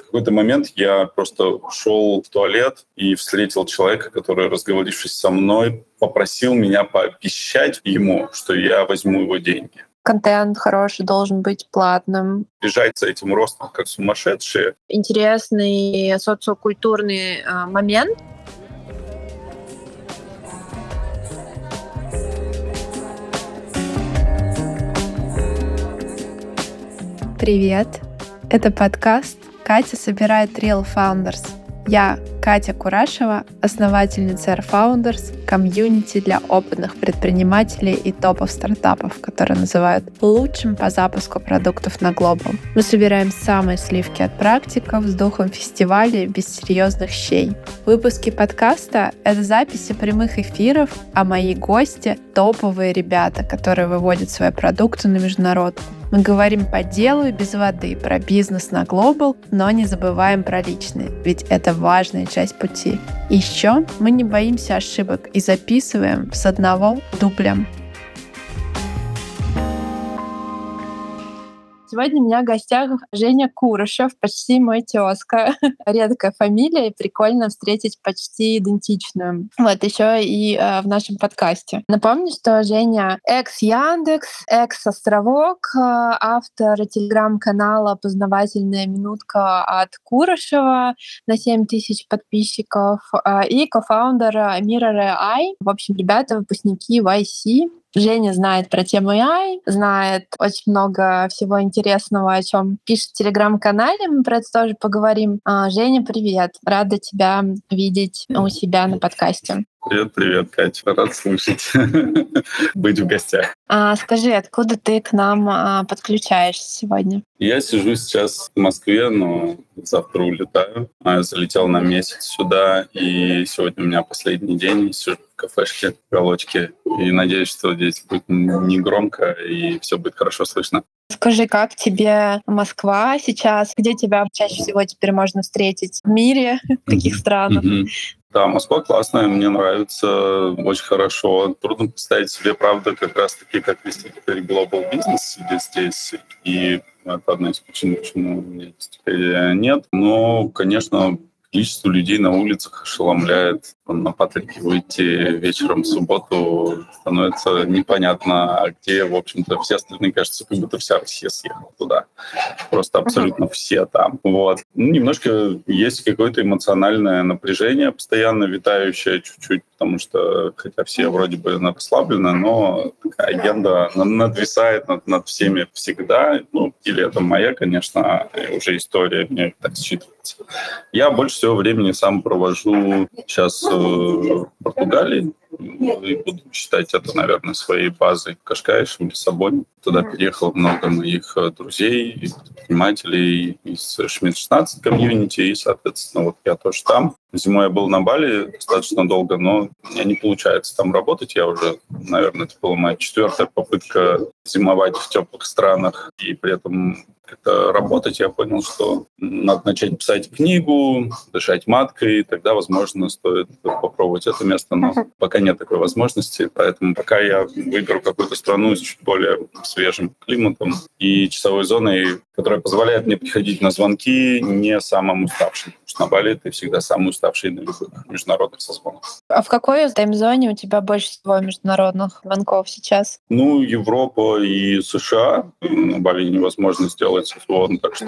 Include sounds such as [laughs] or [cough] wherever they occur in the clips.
В какой-то момент я просто шел в туалет и встретил человека, который, разговорившись со мной, попросил меня пообещать ему, что я возьму его деньги контент хороший должен быть платным. Бежать за этим ростом как сумасшедшие. Интересный социокультурный э, момент. Привет! Это подкаст «Катя собирает Real Founders». Я Катя Курашева, основательница Air Founders, комьюнити для опытных предпринимателей и топов стартапов, которые называют лучшим по запуску продуктов на глобал. Мы собираем самые сливки от практиков с духом фестиваля без серьезных щей. Выпуски подкаста — это записи прямых эфиров, а мои гости — топовые ребята, которые выводят свои продукты на международку. Мы говорим по делу и без воды про бизнес на глобал, но не забываем про личные, ведь это важная часть пути. Еще мы не боимся ошибок и записываем с одного дубля. Сегодня у меня в гостях Женя Курышев, почти мой тезка. [laughs] Редкая фамилия, и прикольно встретить почти идентичную. Вот еще и э, в нашем подкасте. Напомню, что Женя экс Яндекс, экс Островок, э, автор телеграм-канала «Познавательная минутка» от Курышева на 7 тысяч подписчиков э, и кофаундер Mirror AI. В общем, ребята выпускники YC. Женя знает про тему AI, знает очень много всего интересного, о чем пишет в телеграм-канале. Мы про это тоже поговорим. А, Женя, привет. Рада тебя видеть у себя на подкасте. Привет, привет, Катя. Рад слышать. [laughs] Быть в гостях. А, скажи, откуда ты к нам а, подключаешься сегодня? Я сижу сейчас в Москве, но завтра улетаю. А, я залетел на месяц сюда, и сегодня у меня последний день. Сижу в кафешке, в галочке, и надеюсь, что здесь будет не громко, и все будет хорошо слышно. Скажи, как тебе Москва сейчас? Где тебя чаще всего теперь можно встретить в мире? [laughs] В каких странах? Да, Москва классная, мне нравится, очень хорошо. Трудно представить себе, правда, как раз-таки, как вести теперь глобал бизнес здесь. И это одна из причин, почему у меня теперь нет. Но, конечно, количество людей на улицах ошеломляет. На Патрике выйти вечером в субботу становится непонятно, а где, в общем-то, все остальные, кажется, как будто вся Россия съехала туда. Просто абсолютно все там. Вот. Ну, немножко есть какое-то эмоциональное напряжение, постоянно витающее чуть-чуть, потому что, хотя все вроде бы расслаблены, но такая агенда надвисает над, над всеми всегда. Ну, или это моя, конечно, уже история, мне так считывается. Я больше всего времени сам провожу сейчас э, в Португалии, и буду считать это, наверное, своей базой в Кашкаише, в Лиссабоне. Туда переехало много моих э, друзей предпринимателей из Шмидт 16 комьюнити, и, соответственно, вот я тоже там. Зимой я был на Бали достаточно долго, но у меня не получается там работать. Я уже, наверное, это была моя четвертая попытка зимовать в теплых странах и при этом как-то работать, я понял, что надо начать писать книгу, дышать маткой, и тогда, возможно, стоит попробовать это место, но пока нет такой возможности, поэтому пока я выберу какую-то страну с чуть более свежим климатом и часовой зоной, которая позволяет мне приходить на звонки не самым уставшим. На Бали ты всегда самый уставший на любых международных созвонах. А в какой тайм-зоне у тебя больше всего международных звонков сейчас? Ну, Европа и США. На Бали невозможно сделать созвон, так что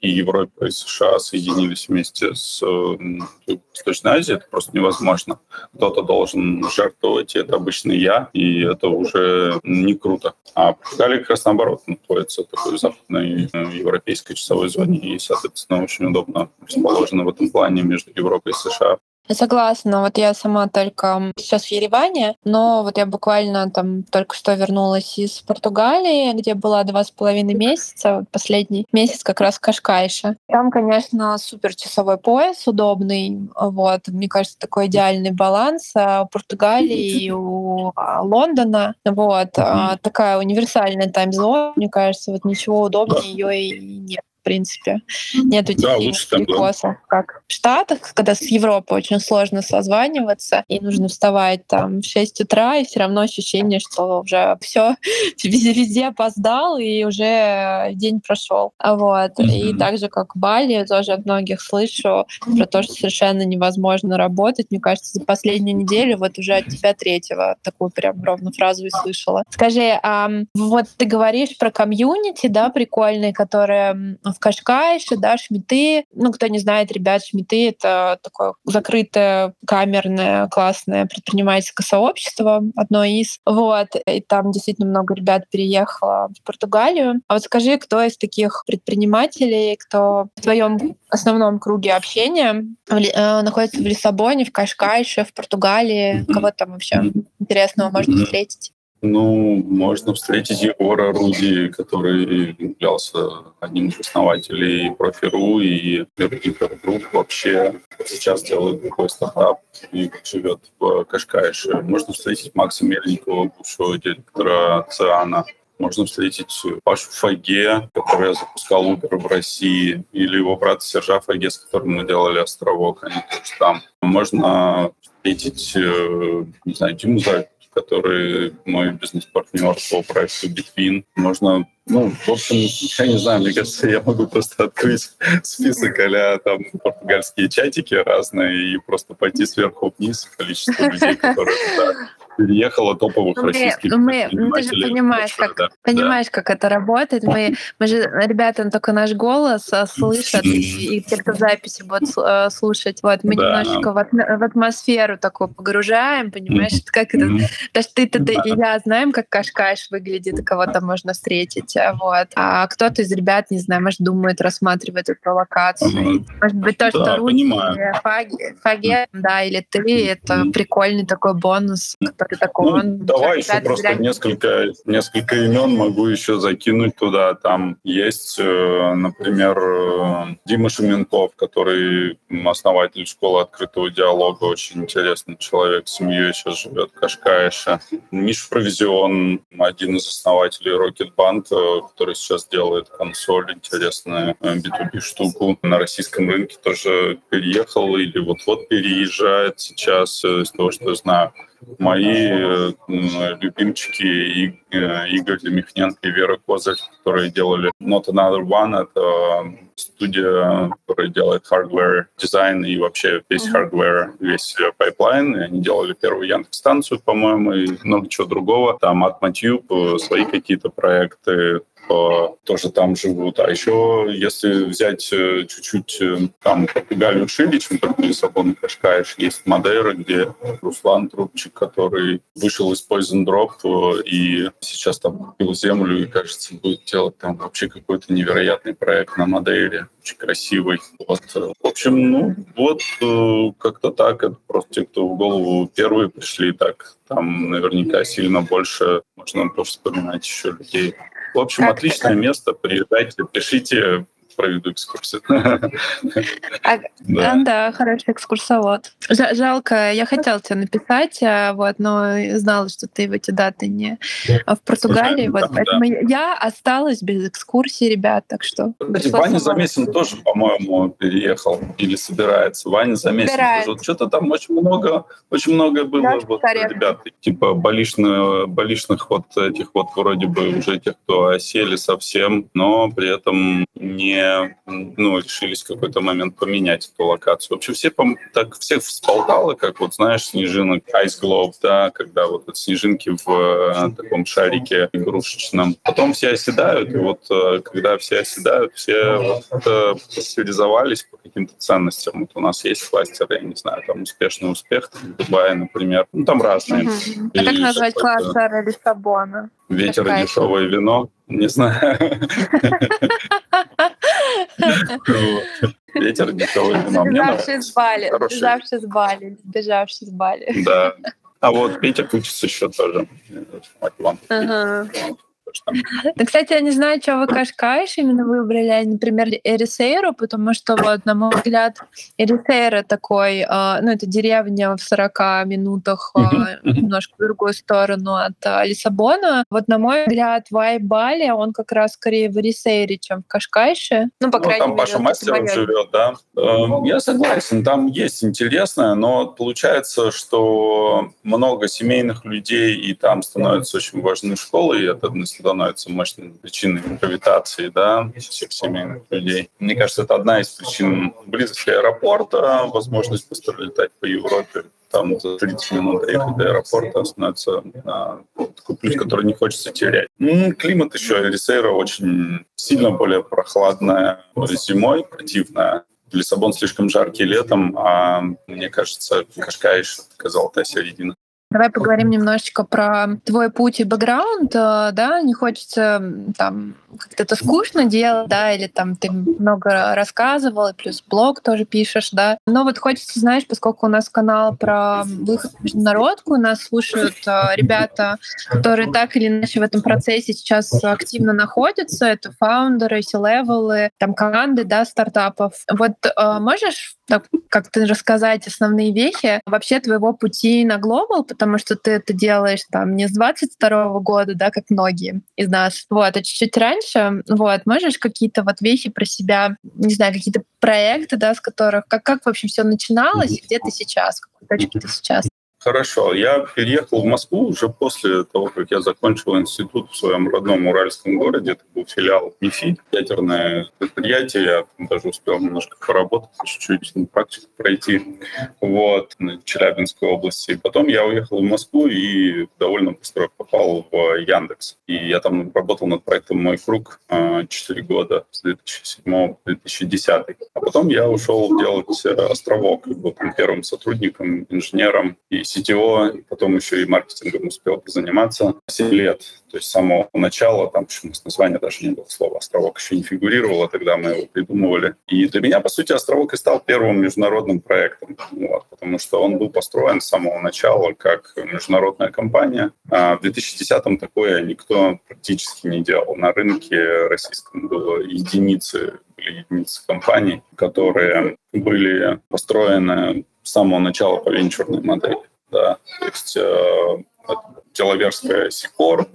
и Европа, и США соединились вместе с э, Восточной Азией, это просто невозможно. Кто-то должен жертвовать, и это обычно я, и это уже не круто. А Португалия как раз наоборот находится в такой западной э, европейской часовой зоне, и, соответственно, очень удобно расположена в этом плане между Европой и США. Согласна. Вот я сама только сейчас в Ереване, но вот я буквально там только что вернулась из Португалии, где была два с половиной месяца. Последний месяц как раз в Кашкайше. Там, конечно, супер часовой пояс удобный. Вот, мне кажется, такой идеальный баланс а у Португалии и [laughs] у а, Лондона. Вот, mm такая универсальная тайм-зона. Мне кажется, вот ничего удобнее [laughs] ее и нет. В принципе. Нету Да, таких лучше там, да. перекосов, как в Штатах, когда с Европы очень сложно созваниваться, и нужно вставать там в 6 утра, и все равно ощущение, что уже все [laughs] везде, везде опоздал, и уже день прошел. Вот. И Мгм. так же, как в Бали, я тоже от многих слышу про то, что совершенно невозможно работать. Мне кажется, за последнюю неделю вот уже от тебя третьего такую прям ровно фразу и слышала. Скажи, а вот ты говоришь про комьюнити, да, прикольные, которые в Кашкайше, да, Шмиты. Ну, кто не знает, ребят, Шмиты — это такое закрытое, камерное, классное предпринимательское сообщество, одно из. Вот. И там действительно много ребят переехало в Португалию. А вот скажи, кто из таких предпринимателей, кто в твоем основном круге общения э, находится в Лиссабоне, в Кашкайше, в Португалии? Кого там вообще интересного можно встретить? Ну, можно встретить Егора Руди, который являлся одним из основателей Профи.ру и Групп вообще сейчас делает такой стартап и живет в Кашкайше. Можно встретить Макса Мельникова, бывшего директора Циана. Можно встретить Пашу Фаге, который запускал Uber в России, или его брата Сержа Фаге, с которым мы делали «Островок», они тоже там. Можно встретить, э, не знаю, Диму Зайцева, который мой бизнес-партнер по проекту Bitwin. Можно, ну, в общем, я не знаю, мне кажется, я могу просто открыть список а там португальские чатики разные и просто пойти сверху вниз количество людей, которые переехало, топовых Ну, мы- российских ну, мы- ну, ты же понимаешь, большое, как- да. Понимаешь, как это работает? Мы, мы же, ребята, только наш голос а, слышат, и, и те, кто записи будут э, слушать. Вот, мы Да. немножечко в, в атмосферу такую погружаем, понимаешь? Как это? Даже ты-то ты Да. и я знаем, как Кашкаш выглядит, и кого там можно встретить. а, Вот. А кто-то из ребят, не знаю, может, думает, рассматривает эту локацию. Ага. Может быть, то, Да, что Руди понимаю. или Фаги- Фаге, да, или ты, это прикольный такой бонус, который такой. Ну, он давай еще просто ребят несколько, несколько имен могу еще закинуть туда. Там есть, э, например, э, Дима Шуменков, который основатель школы открытого диалога, очень интересный человек, с семьей сейчас живет в Кашкаише. Миша Провизион, один из основателей Rocket Band, э, который сейчас делает консоль, интересную э, B2B штуку. На российском рынке тоже переехал или вот-вот переезжает сейчас, из того, что я знаю мои э, любимчики И- э, Игорь Демихненко и Вера Козырь, которые делали Not Another One. Это студия, которая делает hardware дизайн и вообще весь hardware, весь э, pipeline. И они делали первую Яндекс-станцию, по-моему, и много чего другого. Там от Матьюб э, свои какие-то проекты, э, тоже там живут. А еще, если взять э, чуть-чуть э, там Португалию шире, чем только Лиссабон и Кашкаиш, есть Мадейра, где Руслан Трубчик, который вышел из Poison Drop э, и сейчас там купил землю и, кажется, будет делать там вообще какой-то невероятный проект на Мадейре, очень красивый. Вот. В общем, ну, вот как-то так. Это просто те, кто в голову первые пришли, так там наверняка сильно больше можно повспоминать еще людей. В общем, Как- отличное место. Приезжайте, пишите, проведу экскурсию. А, Да. А, Да, хороший экскурсовод. Жа- Жалко, я хотела тебе написать, а, вот, но знала, что ты в эти даты не а в Португалии, вот, поэтому я осталась без экскурсии, ребят, так что. Ваня. Замесин тоже, по-моему, переехал или собирается. Ваня Замесин. Что-то там очень много, очень много было ребят, типа болишных, болишных вот этих вот вроде бы уже тех, кто осели совсем, но при этом не, ну, решились в какой-то момент поменять эту локацию. Вообще все пом- так всех всполкало, как вот знаешь, снежинок Ice Globe, да, когда вот эти снежинки в э, таком шарике игрушечном. Потом все оседают, и вот э, когда все оседают, все вот, э, специализовались по каким-то ценностям. Вот у нас есть кластеры, я не знаю, там успешный успех в Дубае, например. Ну, там разные. Мгм. А как назвать кластер Лиссабона? Ветер и дешевое вино. Не знаю. Ветер дешевое вино. Мне Сбежавший с Бали, сбежавший с Бали, сбежавший с Бали. Да. А вот Петя учится еще тоже. Вот, [laughs] Да, кстати, я не знаю, что вы Кашкайш именно выбрали, например, Эрисейру, потому что, вот, на мой взгляд, Эрисейра такой, а, ну, это деревня в 40 минутах а, немножко в другую сторону от а, Лиссабона. Вот, на мой взгляд, вайб Бали, он как раз скорее в Эрисейре, чем в Кашкайше. Ну, по ну, крайней там мере, Паша Мастеров живет, да. Эм, я согласен, там есть интересное, но получается, что много семейных людей, и там становятся очень важны школы, и это становится мощной причиной гравитации, да, всех семейных людей. Мне кажется, это одна из причин близости аэропорта, возможность быстро летать по Европе, там за 30 минут доехать до аэропорта становится а, такой плюс, который не хочется терять. Ну, климат еще Эрисейра очень сильно более прохладная зимой, противная. Лиссабон слишком жаркий летом, а мне кажется, Кашкаиш — это золотая середина. Давай поговорим немножечко про твой путь и бэкграунд, э, да, не хочется там как-то это скучно делать, да, или там ты много рассказывал, и плюс блог тоже пишешь, да. Но вот хочется, знаешь, поскольку у нас канал про выход в международку, нас слушают э, ребята, которые так или иначе в этом процессе сейчас активно находятся, это фаундеры, C-левелы, там команды, да, стартапов. Вот э, можешь как-то рассказать основные вехи вообще твоего пути на глобал, потому что ты это делаешь там не с 22 года, да, как многие из нас, вот, а чуть-чуть раньше, вот, можешь какие-то вот вещи про себя, не знаю, какие-то проекты, да, с которых, как, как вообще все начиналось, и где ты сейчас, в какой точке ты сейчас? Хорошо. Я переехал в Москву уже после того, как я закончил институт в своем родном уральском городе. Это был филиал МИФИ, ядерное предприятие. Я даже успел немножко поработать, чуть-чуть ну, практику пройти вот, на Челябинской области. И потом я уехал в Москву и довольно быстро попал в Яндекс. И я там работал над проектом «Мой круг» 4 года с 2007 по 2010. А потом я ушел делать «Островок». Был первым сотрудником, инженером и CTO, потом еще и маркетингом успел заниматься 7 лет. То есть с самого начала, там почему с названия даже не было слова «Островок» еще не фигурировало, тогда мы его придумывали. И для меня, по сути, «Островок» и стал первым международным проектом, вот, потому что он был построен с самого начала как международная компания. А в 2010-м такое никто практически не делал. На рынке российском было единицы были единицы компаний, которые были построены с самого начала по венчурной модели да, то есть э, Делаверская Сикорп,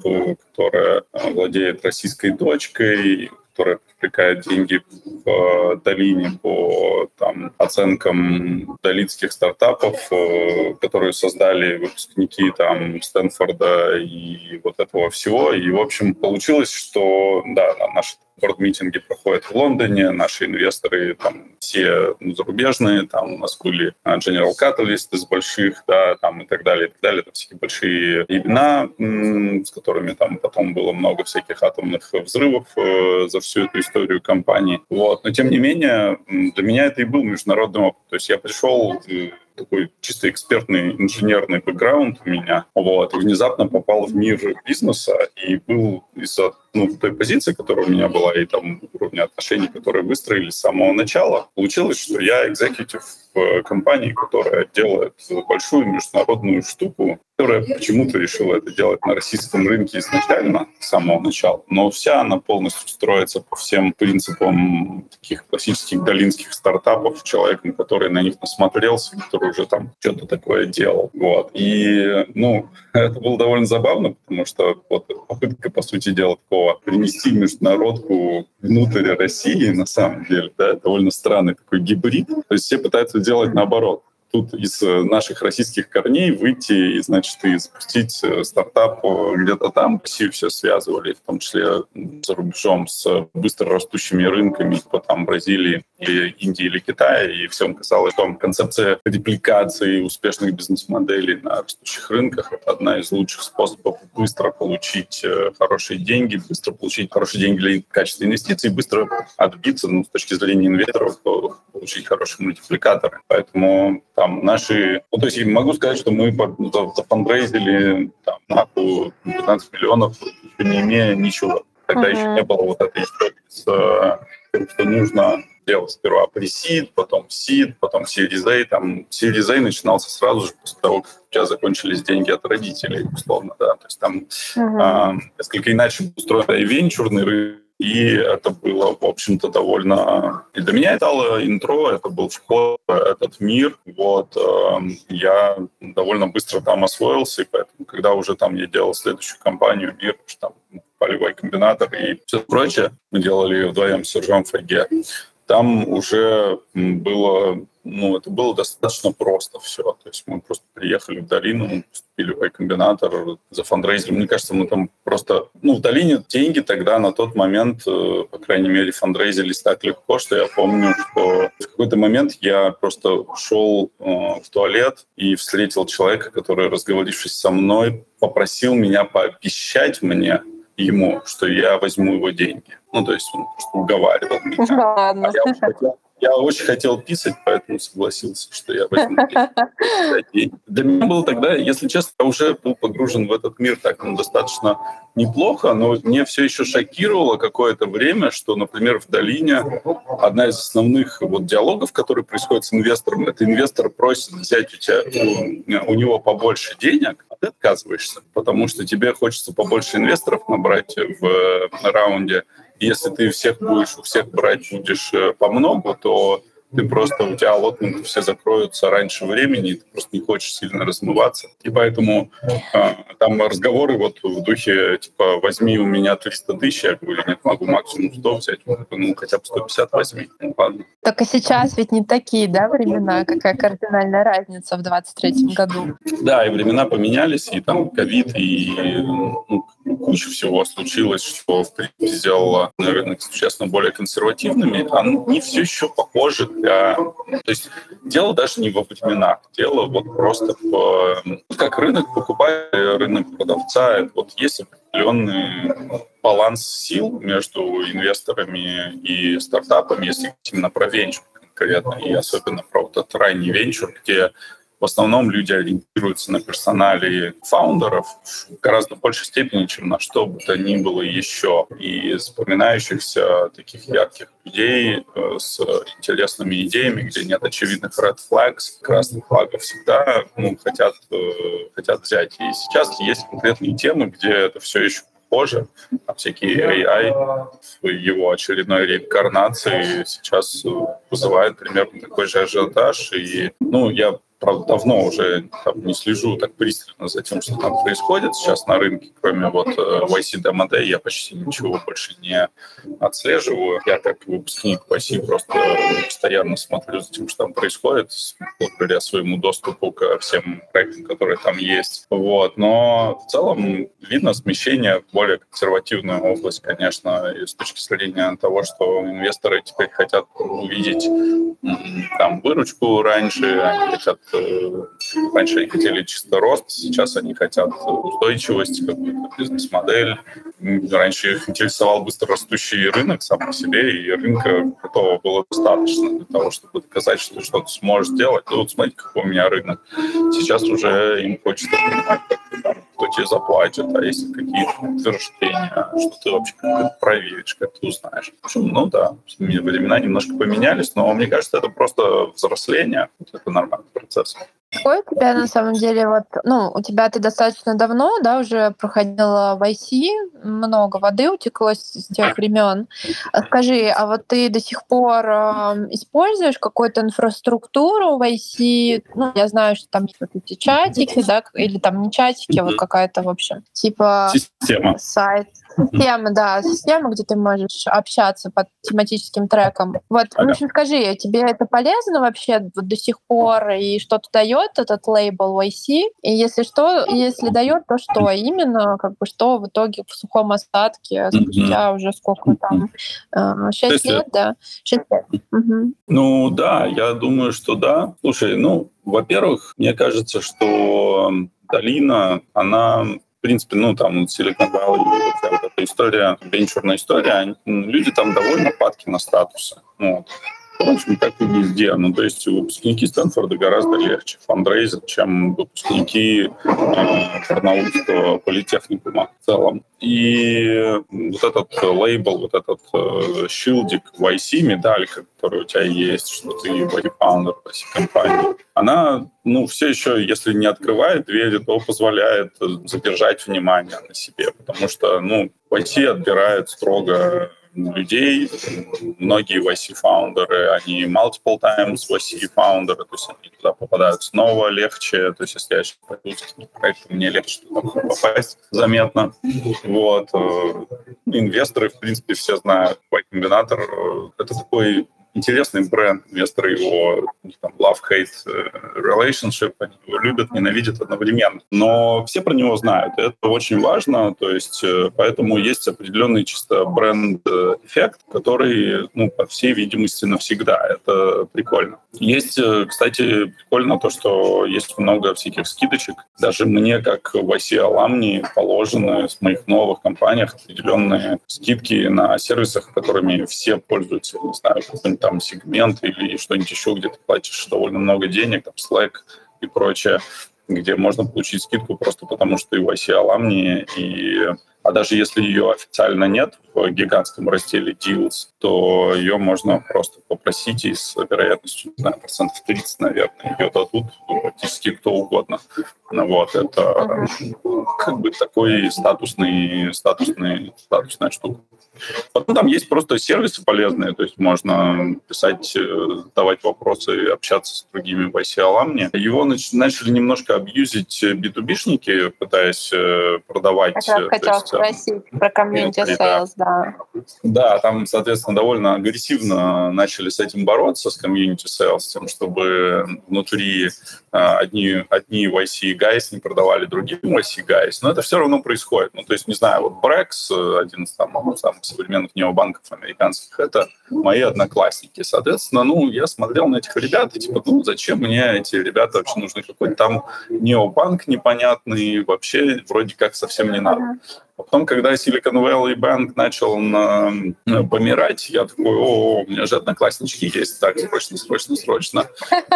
которая владеет российской дочкой, которая привлекает деньги в э, долине по там, оценкам долинских стартапов, э, которые создали выпускники там Стэнфорда и вот этого всего. И, в общем, получилось, что да, наши борд-митинги проходят в Лондоне, наши инвесторы там все ну, зарубежные, там у нас были а, General Catalyst из больших, да, там и так далее, и так далее, там всякие большие имена, с которыми там потом было много всяких атомных взрывов э, за всю эту историю компании. Вот. Но тем не менее, для меня это и был международный опыт. То есть я пришел э, такой чисто экспертный инженерный бэкграунд у меня, вот, и внезапно попал в мир бизнеса и был из-за ну, той позиции, которая у меня была, и там уровня отношений, которые выстроились с самого начала, получилось, что я экзекутив в компании, которая делает большую международную штуку, которая почему-то решила это делать на российском рынке изначально, с самого начала. Но вся она полностью строится по всем принципам таких классических долинских стартапов, человеком, который на них насмотрелся, который уже там что-то такое делал. Вот. И, ну, [laughs] это было довольно забавно, потому что вот попытка, по сути дела, такого принести международку внутрь России, на самом деле, да, довольно странный такой гибрид. То есть все пытаются делать наоборот тут из э, наших российских корней выйти и, значит, и запустить э, стартап где-то там. Россию все связывали, в том числе за рубежом, с быстро растущими рынками, типа там Бразилии или Индии или Китая, и всем касалось том, концепция репликации успешных бизнес-моделей на растущих рынках — это одна из лучших способов быстро получить э, хорошие деньги, быстро получить хорошие деньги для качества инвестиций, быстро отбиться, ну, с точки зрения инвесторов, получить хорошие мультипликаторы. Поэтому там наши... Ну, то есть могу сказать, что мы зафандрейзили там, на 15 миллионов, не имея ничего Тогда uh-huh. еще не было вот этой истории с тем, что нужно делать сперва пресид, потом сид, потом Series A. Там Series A начинался сразу же после того, как у тебя закончились деньги от родителей, условно, да. То есть там uh-huh. э, несколько иначе устроен и венчурный рынок, и это было, в общем-то, довольно... И для меня это было интро, это был вход в этот мир. Вот, э, я довольно быстро там освоился, и поэтому, когда уже там я делал следующую компанию «Мир», там полевой комбинатор и все прочее, мы делали ее вдвоем с Сержом Файге, там уже было ну, это было достаточно просто все. То есть мы просто приехали в долину, поступили в комбинатор, за фандрейзером. Мне кажется, мы там просто... Ну, в долине деньги тогда на тот момент, э, по крайней мере, фандрейзились так легко, что я помню, что в какой-то момент я просто шел э, в туалет и встретил человека, который, разговорившись со мной, попросил меня пообещать мне, ему, что я возьму его деньги. Ну, то есть он просто уговаривал меня. Ладно. А я хотел, я очень хотел писать, поэтому согласился, что я возьму. Для меня было тогда, если честно, я уже был погружен в этот мир так ну, достаточно неплохо, но мне все еще шокировало какое-то время, что, например, в долине одна из основных вот диалогов, которые происходят с инвестором, это инвестор просит взять у тебя у, у него побольше денег, а ты отказываешься, потому что тебе хочется побольше инвесторов набрать в раунде, если ты всех будешь, у всех брать будешь э, по много, то ты просто, у тебя лотменты все закроются раньше времени, ты просто не хочешь сильно размываться. И поэтому э, там разговоры вот в духе, типа, возьми у меня 300 тысяч, я говорю, нет, могу максимум 100 взять, ну, хотя бы 150 возьми. Ну, ладно. Только сейчас ведь не такие, да, времена? Какая кардинальная разница в 23 году? Да, и времена поменялись, и там ковид, и ну, куча всего случилось, что, в принципе, сделало рынок существенно более консервативными. Они все еще похожи для... То есть дело даже не во временах, дело вот просто в... Как рынок покупает, рынок продавца, вот есть определенный баланс сил между инвесторами и стартапами, если именно про венчур конкретно, и особенно про вот этот ранний венчур, где в основном люди ориентируются на персоналии фаундеров в гораздо большей степени, чем на что бы то ни было еще. И запоминающихся таких ярких людей э, с интересными идеями, где нет очевидных red flags, красных флагов всегда ну, хотят, э, хотят взять. И сейчас есть конкретные темы, где это все еще похоже. Там всякие AI в его очередной реинкарнации сейчас вызывает примерно такой же ажиотаж. И, ну, я правда, давно уже там, не слежу так пристально за тем, что там происходит сейчас на рынке, кроме вот э, YC DMD, я почти ничего больше не отслеживаю. Я как выпускник YC просто постоянно смотрю за тем, что там происходит, благодаря своему доступу ко всем проектам, которые там есть. Вот. Но в целом видно смещение в более консервативную область, конечно, и с точки зрения того, что инвесторы теперь хотят увидеть там выручку раньше, они хотят раньше они хотели чисто рост, сейчас они хотят устойчивость, какую-то бизнес-модель. Раньше их интересовал быстро растущий рынок сам по себе, и рынка готова было достаточно для того, чтобы доказать, что что-то сможешь сделать. Ну вот смотрите, какой у меня рынок. Сейчас уже им хочется понимать, кто тебе заплатит, а если какие-то утверждения, что ты вообще как проверишь, как ты узнаешь. В общем, ну да, времена немножко поменялись, но мне кажется, это просто взросление, это нормальный процесс. Какой у тебя на самом деле вот, ну, у тебя ты достаточно давно, да, уже проходила в IC, много воды утекло с, тех времен. А скажи, а вот ты до сих пор э, используешь какую-то инфраструктуру в IC? Ну, я знаю, что там есть вот эти чатики, да, или там не чатики, а вот какая-то, в общем, типа Система. сайт, Система, да, система, где ты можешь общаться по тематическим трекам. Вот, ага. в общем, скажи, тебе это полезно вообще вот до сих пор, и что-то дает этот лейбл YC? И если что, если дает, то что именно, как бы что в итоге в сухом остатке спустя уже сколько там, э, шесть лет, да? шесть лет. Угу. Ну да, я думаю, что да. Слушай, ну, во-первых, мне кажется, что долина, она принципе, ну, там, Silicon Valley, вот, эта история, венчурная история, люди там довольно падки на статусы. Вот. Впрочем, как и везде. Ну, то есть выпускники Стэнфорда гораздо легче фандрейзят, чем выпускники э, Барнаульского политехникума в целом. И вот этот лейбл, вот этот э, шилдик YC, медалька, которая у тебя есть, что ты фаундер YC компании, она, ну, все еще, если не открывает двери, то позволяет задержать внимание на себе, потому что, ну, YC отбирает строго людей. Многие YC-фаундеры, они multiple times YC-фаундеры, то есть они туда попадают снова легче. То есть если я сейчас пойду с проектом, мне легче туда попасть заметно. Вот. Э, инвесторы, в принципе, все знают. Y-комбинатор э, — это такой интересный бренд. Инвесторы его там, love-hate э, relationship, они его любят, ненавидят одновременно. Но все про него знают, это очень важно, то есть э, поэтому есть определенный чисто бренд-эффект, который, ну, по всей видимости, навсегда. Это прикольно. Есть, э, кстати, прикольно то, что есть много всяких скидочек. Даже мне, как в IC Аламни, положены с моих новых компаниях определенные скидки на сервисах, которыми все пользуются. Не знаю, какой-нибудь там сегмент или что-нибудь еще, где ты платишь довольно много денег, там Slack и прочее, где можно получить скидку просто потому, что ты в IC Alumni, и а даже если ее официально нет в гигантском разделе Deals, то ее можно просто попросить и с вероятностью, не знаю, процентов 30, наверное, ее дадут практически кто угодно. Ну, вот, это как бы такой статусный, статусный, статусная штука. Потом там есть просто сервисы полезные, то есть можно писать, э, давать вопросы, общаться с другими YC-аламни. Его начали немножко абьюзить B2B-шники, пытаясь э, продавать. Хотела, хотела спросить про комьюнити sales, да. Да, там, соответственно, довольно агрессивно начали с этим бороться, с комьюнити sales, тем, чтобы внутри а, одни, одни YC guys не продавали другим YC guys, но это все равно происходит. Ну, то есть, не знаю, вот Brex, один из там, самых современных необанков американских, это мои одноклассники. Соответственно, ну, я смотрел на этих ребят и типа, ну, зачем мне эти ребята вообще нужны? Какой-то там необанк непонятный, вообще вроде как совсем не надо. А потом, когда Silicon Valley Bank начал на, на, помирать, я такой, о, у меня же однокласснички есть, так, срочно, срочно, срочно.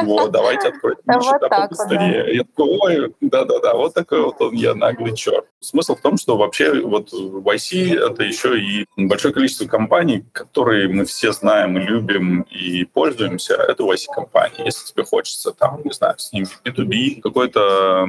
Вот, давайте откроем [laughs] вот побыстрее. Я такой, ой, да-да-да, вот такой вот он, я наглый черт. Смысл в том, что вообще вот в YC это еще и большое количество компаний, которые мы все знаем любим и пользуемся, это YC-компании. Если тебе хочется там, не знаю, с ними B2B какой-то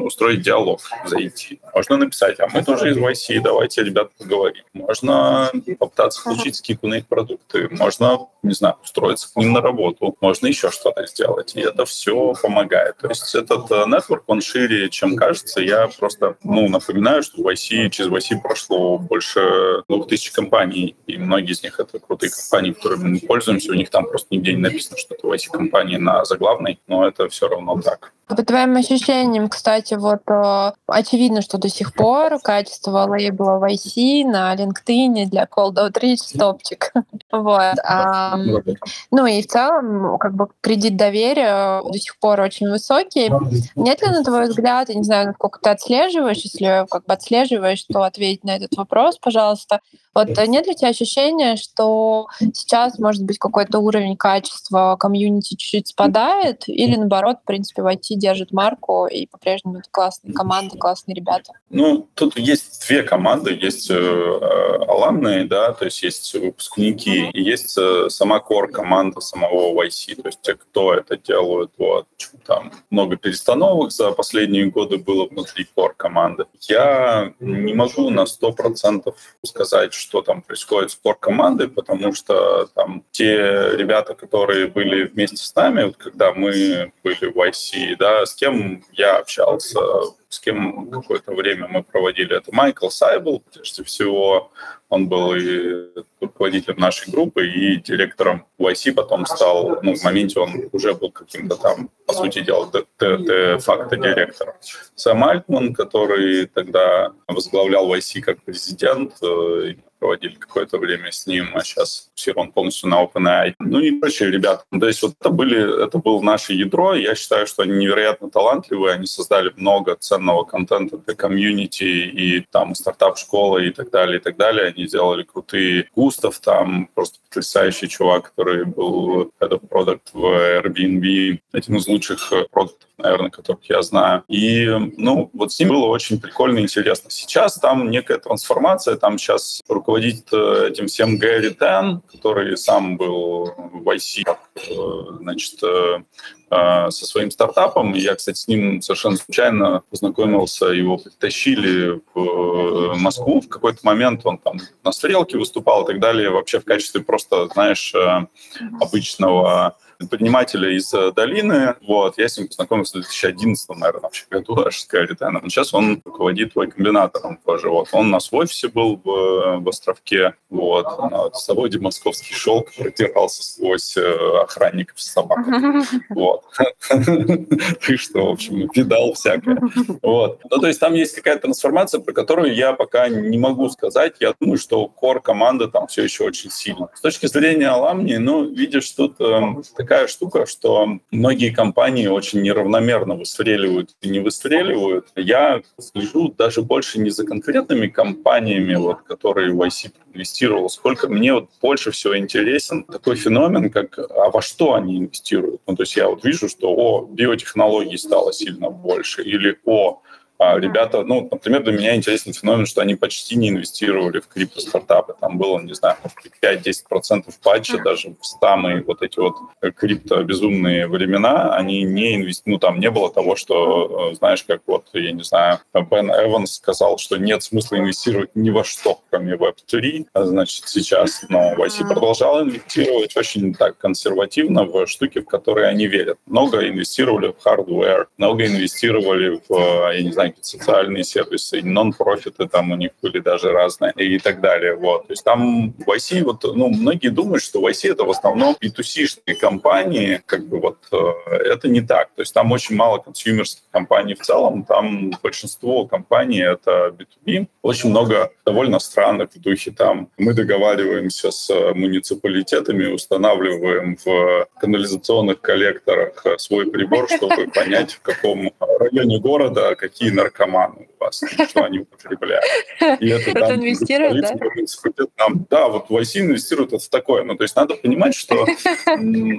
устроить диалог, зайти, можно написать, а мы тоже из KYC, давайте, ребята, поговорим. Можно попытаться получить скидку на их продукты, можно, не знаю, устроиться к ним на работу, можно еще что-то сделать. И это все помогает. То есть этот network, он шире, чем кажется. Я просто, ну, напоминаю, что в YC, через YC прошло больше двух тысяч компаний, и многие из них это крутые компании, которыми мы пользуемся. У них там просто нигде не написано, что это YC-компания на заглавной, но это все равно так. По твоим ощущениям, кстати, вот э, очевидно, что до сих пор качество лейбла в IC на LinkedIn для Cold Outreach топчик. [laughs] вот. А, ну и в целом, как бы кредит доверия до сих пор очень высокий. Нет ли, на твой взгляд, я не знаю, насколько ты отслеживаешь, если как бы отслеживаешь, то ответь на этот вопрос, пожалуйста. Вот нет ли у тебя ощущения, что сейчас, может быть, какой-то уровень качества комьюнити чуть-чуть спадает, или наоборот, в принципе, в IT держит марку, и по-прежнему это классные команды, классные ребята? Ну, тут есть две команды. Есть э, аламные, да, то есть есть выпускники, и есть э, сама кор-команда самого YC, то есть те, кто это делают. Вот. Там много перестановок за последние годы было внутри кор-команды. Я не могу на 100% сказать, что там происходит с кор-командой, потому что там те ребята, которые были вместе с нами, вот когда мы были в YC, да, с кем я общался, с кем какое-то время мы проводили, это Майкл Сайбл, прежде всего, он был и руководителем нашей группы, и директором YC потом стал, ну, в моменте он уже был каким-то там, по сути дела, де-факто директором. Сэм Альтман, который тогда возглавлял YC как президент, э, проводили какое-то время с ним, а сейчас все он полностью на OpenAI. Ну и прочие ребята. То есть вот это, были, это было наше ядро. Я считаю, что они невероятно талантливые, они создали много ценных офигенного контента для комьюнити и там стартап-школы и так далее, и так далее. Они делали крутые Густав, там просто потрясающий чувак, который был head of product в Airbnb, один из лучших продуктов наверное, которых я знаю. И, ну, вот с ним было очень прикольно и интересно. Сейчас там некая трансформация, там сейчас руководит э, этим всем Гэри Тен, который сам был в IC, э, значит, э, со своим стартапом. Я, кстати, с ним совершенно случайно познакомился, его притащили в Москву в какой-то момент, он там на стрелке выступал и так далее, вообще в качестве просто, знаешь, обычного предпринимателя из э, долины. Вот, я с ним познакомился в 2011, наверное, вообще году, аж с Гарритеном. Сейчас он руководит твой комбинатором тоже. Вот. Он у нас в офисе был в, э, в Островке. Вот. На заводе «Московский шелк» протирался сквозь э, охранников с собаками. [laughs] Вот. [laughs] Ты что, в общем, видал всякое. Вот. Ну, то есть там есть какая-то трансформация, про которую я пока не могу сказать. Я думаю, что кор команда там все еще очень сильно. С точки зрения Аламни, ну, видишь, тут э, такая штука, что многие компании очень неравномерно выстреливают и не выстреливают. Я слежу даже больше не за конкретными компаниями, вот, которые в IC инвестировал, сколько мне вот больше всего интересен такой феномен, как а во что они инвестируют. Ну, то есть я вот вижу, что о, биотехнологий стало сильно больше, или о, а ребята, ну, например, для меня интересен феномен, что они почти не инвестировали в крипто-стартапы. Там было, не знаю, 5-10% патча, даже в самые вот эти вот крипто-безумные времена, они не инвестировали, ну, там не было того, что, э, знаешь, как вот, я не знаю, Бен Эванс сказал, что нет смысла инвестировать ни во что, кроме Web3, а, значит, сейчас, но YC продолжал инвестировать очень так консервативно в штуки, в которые они верят. Много инвестировали в hardware, много инвестировали в, я не знаю, какие-то социальные сервисы, нон-профиты там у них были даже разные и так далее. Вот. То есть там в IC, вот, ну, многие думают, что в IC это в основном B2C-шные компании, как бы вот э, это не так. То есть там очень мало консюмерских компаний в целом, там большинство компаний это B2B. Очень много довольно странных в духе там мы договариваемся с муниципалитетами, устанавливаем в канализационных коллекторах свой прибор, чтобы понять, в каком районе города какие наркоманы вас, что они употребляют. И это, это инвестирует, да? Нам, да, вот в IC инвестируют это такое. Ну, то есть надо понимать, что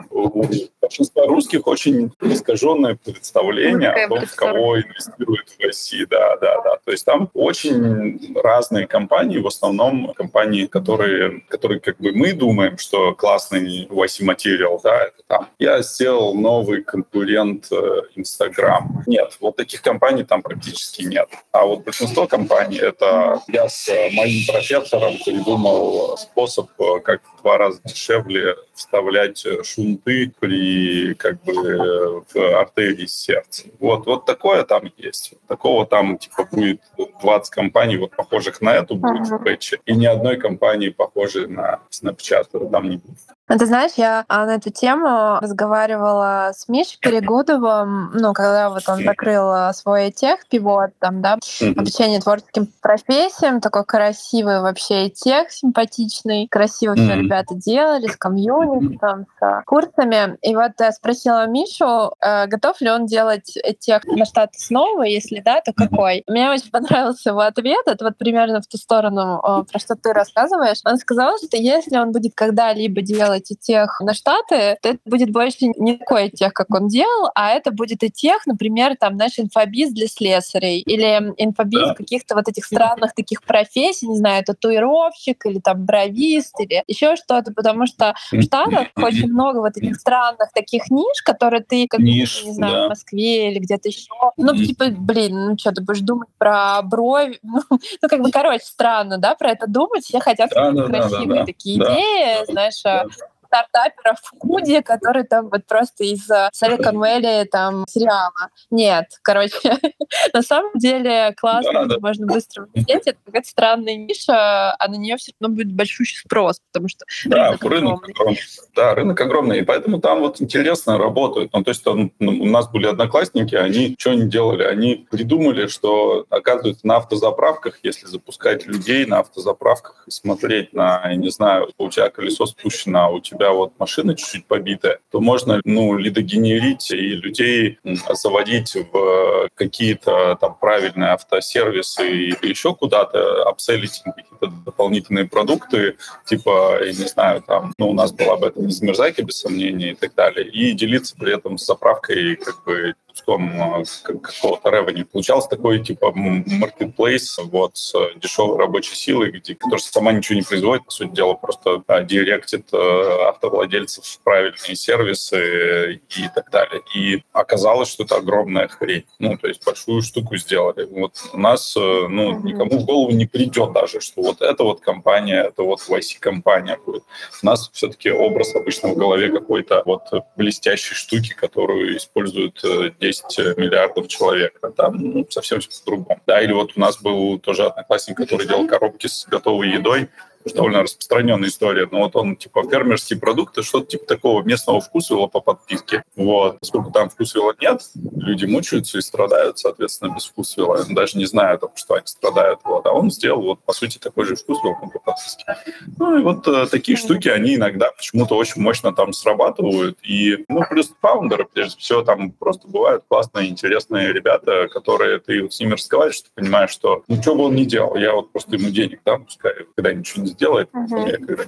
у большинства русских очень искаженное представление о том, в кого инвестируют в IC. Да, да, да. То есть там очень разные компании, в основном компании, которые, которые как бы мы думаем, что классный YC материал, да, это там. Я сделал новый конкурент э, Инстаграм. Нет, вот таких компаний там практически нет. А вот большинство компаний — это я с моим профессором придумал способ, как в два раза дешевле вставлять шунты при как бы в артерии сердца. Вот, вот такое там есть. Такого там типа будет 20 компаний, вот похожих на эту будет в пэтче, и ни одной компании похожей на Snapchat там не будет. Ну, ты знаешь, я а, на эту тему разговаривала с Мишей Перегудовым, ну, когда вот он закрыл а, свой тех пивот, там, да, обучение творческим профессиям, такой красивый вообще тех, симпатичный, красиво все ребята делали, с комьюнити, там, с курсами. И вот я спросила Мишу, э, готов ли он делать тех на штат снова, если да, то какой? Мне очень понравился его ответ, это вот примерно в ту сторону, про что ты рассказываешь. Он сказал, что если он будет когда-либо делать и тех на Штаты, то это будет больше не такой тех, как он делал, а это будет и тех, например, там, наш инфобиз для слесарей или инфобиз да. каких-то вот этих странных таких профессий, не знаю, татуировщик или там бровист или еще что-то, потому что в Штатах [laughs] очень много вот этих странных таких ниш, которые ты, как ниш, не знаю, да. в Москве или где-то еще, ну, типа, блин, ну что, ты будешь думать про брови, [laughs] ну, как бы, короче, странно, да, про это думать, все хотят да, да, красивые да, да, такие да, идеи, да, знаешь, да стартаперов в Худе, который там вот просто из Silicon Valley там сериала. Нет, короче, [laughs] на самом деле классно, да, да. можно быстро влететь. Это какая-то странная ниша, а на нее все равно будет большущий спрос, потому что да, рынок, рынок огромный. огромный. Да, рынок огромный, и поэтому там вот интересно работают. Ну, то есть там, ну, у нас были одноклассники, они что они делали? Они придумали, что, оказывается, на автозаправках, если запускать людей на автозаправках и смотреть на, я не знаю, у тебя колесо спущено, а у тебя тебя вот машина чуть-чуть побитая, то можно, ну, лидогенерить и людей заводить в какие-то там правильные автосервисы или еще куда-то, апселить какие-то дополнительные продукты, типа, я не знаю, там, ну, у нас была бы это не замерзайка, без сомнения, и так далее, и делиться при этом с заправкой как бы куском а, какого-то ревени. Получался такой типа маркетплейс вот, с дешевой рабочей силой, где, которая сама ничего не производит, по сути дела, просто а, директит а, автовладельцев в правильные сервисы и так далее. И оказалось, что это огромная хрень. Ну, то есть большую штуку сделали. Вот у нас ну, никому в голову не придет даже, что вот эта вот компания, это вот YC-компания будет. У нас все-таки образ обычно в голове какой-то вот блестящей штуки, которую используют 10 миллиардов человек, а там ну, совсем по-другому. Да, или вот у нас был тоже одноклассник, который делал коробки с готовой едой, довольно распространенная история. Но вот он, типа, фермерские продукты, что-то типа такого местного вкусвилла по подписке. Вот. Поскольку там вкусвилла нет, люди мучаются и страдают, соответственно, без вкусвилла. Даже не зная о том, что они страдают. Вот. А он сделал, вот, по сути, такой же вкусвилл по подписке. Ну и вот э, такие штуки, они иногда почему-то очень мощно там срабатывают. И, ну, плюс фаундеры, прежде всего, там просто бывают классные, интересные ребята, которые ты вот с ними разговариваешь, ты понимаешь, что ну, что бы он ни делал, я вот просто ему денег дам, пускай когда ничего не сделает, uh-huh. я когда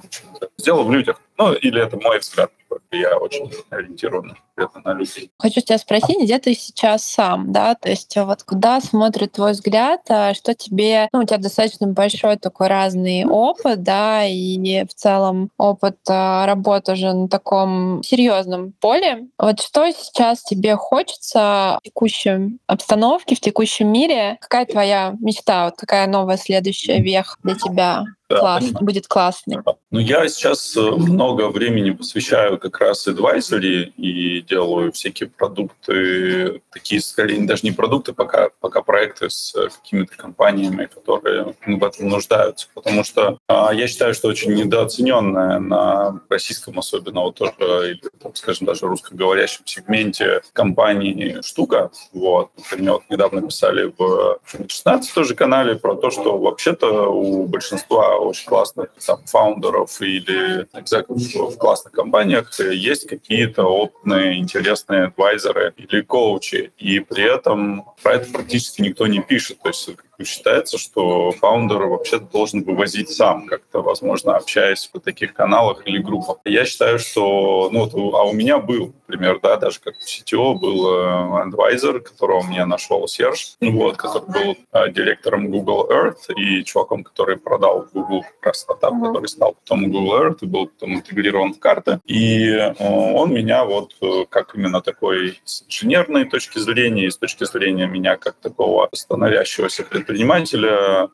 сделал в людях. Ну, или это мой взгляд. Я очень ориентирован на людей. Хочу тебя спросить, где ты сейчас сам, да? То есть вот куда смотрит твой взгляд, а что тебе... Ну, у тебя достаточно большой такой разный опыт, да, и в целом опыт а, работы уже на таком серьезном поле. Вот что сейчас тебе хочется в текущей обстановке, в текущем мире? Какая твоя мечта? Вот какая новая следующая веха для тебя? Класс, будет классный. Ну, я сейчас э, много времени посвящаю как раз advisory и делаю всякие продукты, такие, скорее, даже не продукты, пока, пока проекты с э, какими-то компаниями, которые в этом нуждаются. Потому что а, я считаю, что очень недооцененная на российском особенно, вот тоже, или, так скажем, даже русскоговорящем сегменте компании штука. Вот. Например, вот недавно писали в 16 тоже канале про то, что вообще-то у большинства очень классных там, фаундеров или экзекутивов в классных компаниях есть какие-то опытные, интересные адвайзеры или коучи. И при этом про это практически никто не пишет. То есть считается, что фаундер вообще должен вывозить сам как-то, возможно, общаясь в таких каналах или группах. Я считаю, что, ну, а у меня был, например, да, даже как CTO был э, адвайзер, которого мне нашел Серж, вот, который был э, директором Google Earth и чуваком, который продал Google как раз стартап, mm-hmm. который стал потом Google Earth и был потом интегрирован в карты. И э, он меня вот как именно такой с инженерной точки зрения и с точки зрения меня как такого становящегося предпринимателя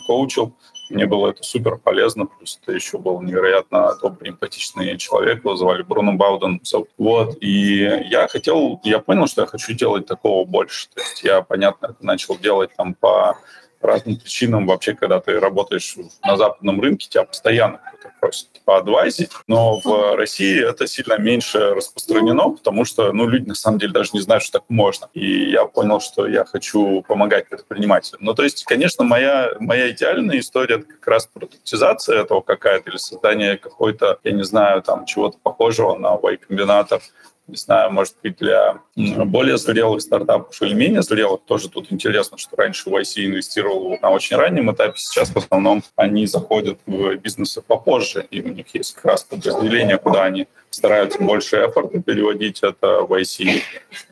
коучил. Мне было это супер полезно, плюс это еще был невероятно добрый, эмпатичный человек, его звали Бруно Бауден. Вот, и я хотел, я понял, что я хочу делать такого больше. То есть я, понятно, это начал делать там по разным причинам вообще, когда ты работаешь на западном рынке, тебя постоянно кто-то просит поадвайзить, но в России это сильно меньше распространено, потому что ну, люди на самом деле даже не знают, что так можно. И я понял, что я хочу помогать предпринимателям. Ну, то есть, конечно, моя, моя идеальная история — это как раз продуктизация этого какая-то или создание какой-то, я не знаю, там, чего-то похожего на Y-комбинатор, не знаю, может быть, для более зрелых стартапов или менее зрелых. Тоже тут интересно, что раньше YC инвестировал на очень раннем этапе, сейчас в основном они заходят в бизнесы попозже, и у них есть как раз подразделение, куда они стараются больше эфорта переводить. Это YC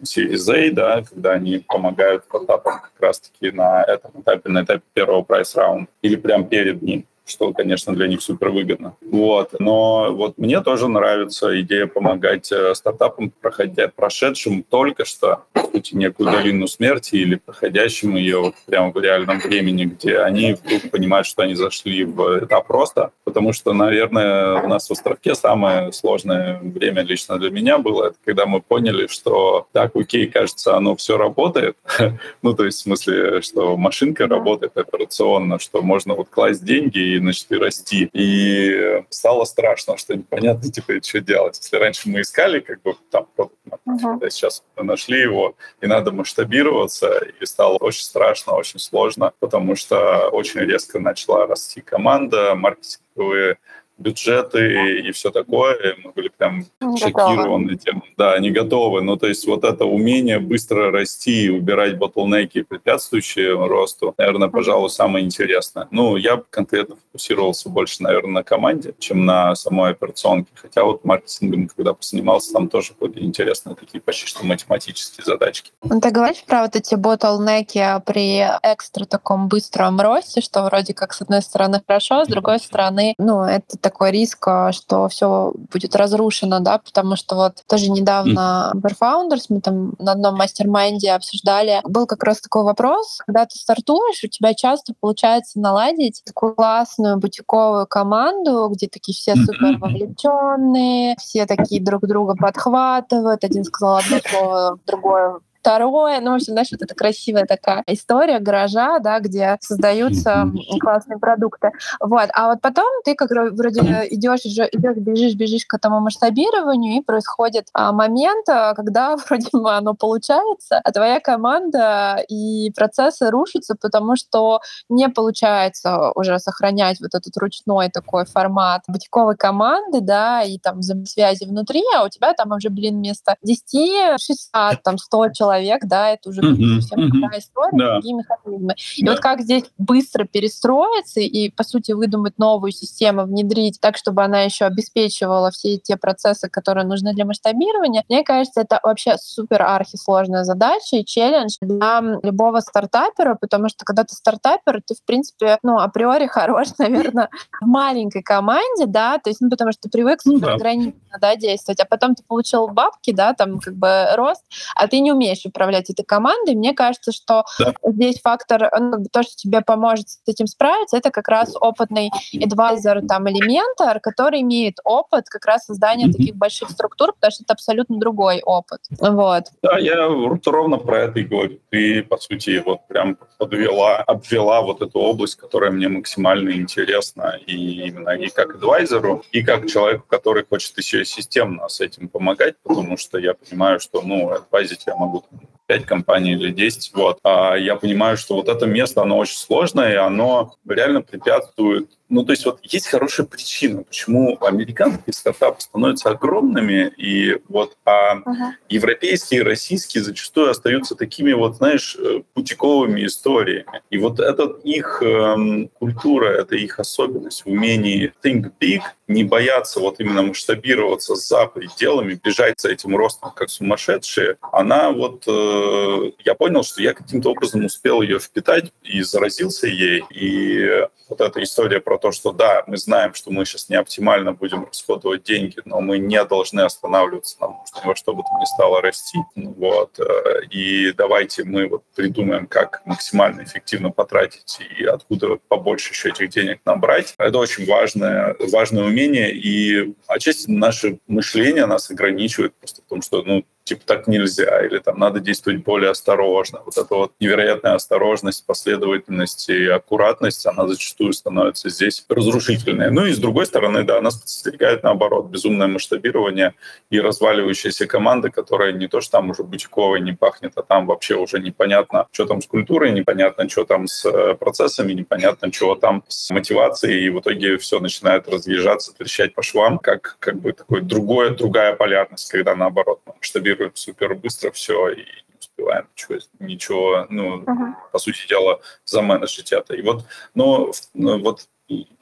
Series A, да, когда они помогают стартапам как раз-таки на этом этапе, на этапе первого прайс-раунда или прямо перед ним что, конечно, для них супер выгодно. Вот. Но вот мне тоже нравится идея помогать э, стартапам, проходя, прошедшим только что сути, некую долину смерти или проходящим ее вот прямо в реальном времени, где они вдруг понимают, что они зашли в этап роста. Потому что, наверное, у нас в Островке самое сложное время лично для меня было, это когда мы поняли, что так, окей, кажется, оно все работает. [laughs] ну, то есть в смысле, что машинка работает операционно, что можно вот класть деньги и, значит, и расти. И стало страшно, что непонятно, [laughs] типа, что делать. Если раньше мы искали, как бы, там, uh-huh. сейчас нашли его, и надо масштабироваться, и стало очень страшно, очень сложно, потому что очень резко начала расти команда, маркетинговые бюджеты и все такое. Мы были прям не шокированы готовы. тем. Да, не готовы. Ну, то есть вот это умение быстро расти и убирать ботлнеки, препятствующие росту, наверное, пожалуй, самое интересное. Ну, я конкретно фокусировался больше, наверное, на команде, чем на самой операционке. Хотя вот маркетингом, когда поснимался, там тоже были интересные такие почти что математические задачки. Ну, ты говоришь про вот эти bottleneck и при экстра таком быстром росте, что вроде как с одной стороны хорошо, а с другой стороны, ну, это такой риск, а, что все будет разрушено, да, потому что вот тоже недавно Founders мы там на одном mastermind е обсуждали, был как раз такой вопрос, когда ты стартуешь, у тебя часто получается наладить такую классную бутиковую команду, где такие все супер вовлеченные, все такие друг друга подхватывают, один сказал одно слово, другое Второе, ну, в общем, знаешь, вот эта красивая такая история гаража, да, где создаются классные продукты. Вот. А вот потом ты как вроде идешь, идешь, бежишь, бежишь к этому масштабированию, и происходит а, момент, а, когда [laughs] вроде бы оно получается, а твоя команда и процессы рушатся, потому что не получается уже сохранять вот этот ручной такой формат бутиковой команды, да, и там взаимосвязи внутри, а у тебя там уже, блин, вместо 10, 60, там 100 человек человек, да, это уже mm-hmm. совсем mm-hmm. другая история, да. другие механизмы. И да. вот как здесь быстро перестроиться и, по сути, выдумать новую систему, внедрить так, чтобы она еще обеспечивала все те процессы, которые нужны для масштабирования, мне кажется, это вообще супер архисложная задача и челлендж для любого стартапера, потому что когда ты стартапер, ты, в принципе, ну, априори [laughs] хорош, наверное, в маленькой команде, да, то есть, ну, потому что ты привык ну, да. ограниченно, да, действовать, а потом ты получил бабки, да, там, как бы, рост, а ты не умеешь умеешь управлять этой командой. Мне кажется, что да. здесь фактор, ну, то, что тебе поможет с этим справиться, это как раз опытный адвайзер там, или ментор, который имеет опыт как раз создания mm-hmm. таких больших структур, потому что это абсолютно другой опыт. Вот. Да, я ровно про это и говорю. Ты, по сути, вот прям подвела, обвела вот эту область, которая мне максимально интересна и именно и как адвайзеру, и как человеку, который хочет еще системно с этим помогать, потому что я понимаю, что, ну, адвайзить я могу 5 компаний или 10. Вот. А я понимаю, что вот это место, оно очень сложное, и оно реально препятствует ну, то есть вот есть хорошая причина, почему американские стартапы становятся огромными, и вот а uh-huh. европейские и российские зачастую остаются такими вот, знаешь, э, путиковыми историями. И вот это их эм, культура, это их особенность в умении think big, не бояться вот именно масштабироваться за пределами, бежать за этим ростом как сумасшедшие, она вот... Э, я понял, что я каким-то образом успел ее впитать и заразился ей, и вот эта история про то, что да, мы знаем, что мы сейчас не оптимально будем расходовать деньги, но мы не должны останавливаться, нам нужно во что бы то ни стало расти. Вот. Э, и давайте мы вот придумаем, как максимально эффективно потратить и откуда побольше еще этих денег набрать. Это очень важное, важное умение, и отчасти наше мышление нас ограничивает просто в том, что ну, типа так нельзя, или там надо действовать более осторожно. Вот эта вот невероятная осторожность, последовательность и аккуратность, она зачастую становится здесь разрушительной. Ну и с другой стороны, да, нас подстерегает наоборот безумное масштабирование и разваливающиеся команды, которая не то, что там уже бутиковой не пахнет, а там вообще уже непонятно, что там с культурой, непонятно, что там с э, процессами, непонятно, что там с мотивацией, и в итоге все начинает разъезжаться, трещать по швам, как, как бы такой другое, другая полярность, когда наоборот масштабируется регулируем супер быстро все и не успеваем ничего, ничего ну, uh-huh. по сути дела, заменеджить это. И вот, но ну, вот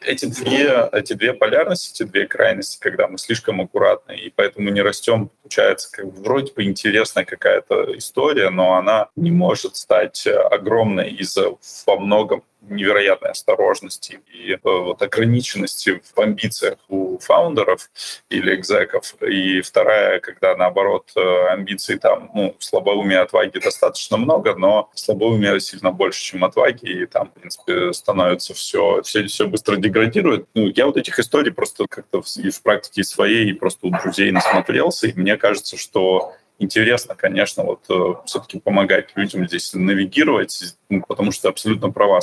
эти две, эти две полярности, эти две крайности, когда мы слишком аккуратны, и поэтому не растем, получается, как вроде бы интересная какая-то история, но она не может стать огромной из-за во многом невероятной осторожности и э, вот ограниченности в амбициях у фаундеров или экзеков. И вторая, когда, наоборот, э, амбиций там, ну, слабоумия отваги достаточно много, но слабоумия сильно больше, чем отваги, и там, в принципе, становится все, все, все быстро деградирует. Ну, я вот этих историй просто как-то и в практике своей, и просто у друзей насмотрелся, и мне кажется, что интересно, конечно, вот э, все-таки помогать людям здесь навигировать, потому что абсолютно права.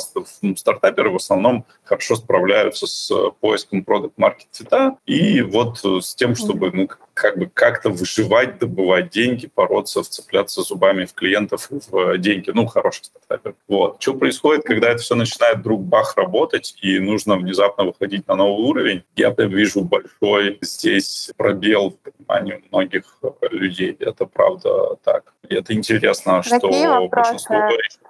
Стартаперы в основном хорошо справляются с поиском продукт маркет фита и вот с тем, чтобы ну, как бы как-то выживать, добывать деньги, бороться, вцепляться зубами в клиентов в деньги. Ну, хороший стартапер. Вот. Что происходит, когда это все начинает вдруг бах работать, и нужно внезапно выходить на новый уровень? Я прям вижу большой здесь пробел в понимании многих людей. Это правда так. И это интересно, Какие что вопросы? большинство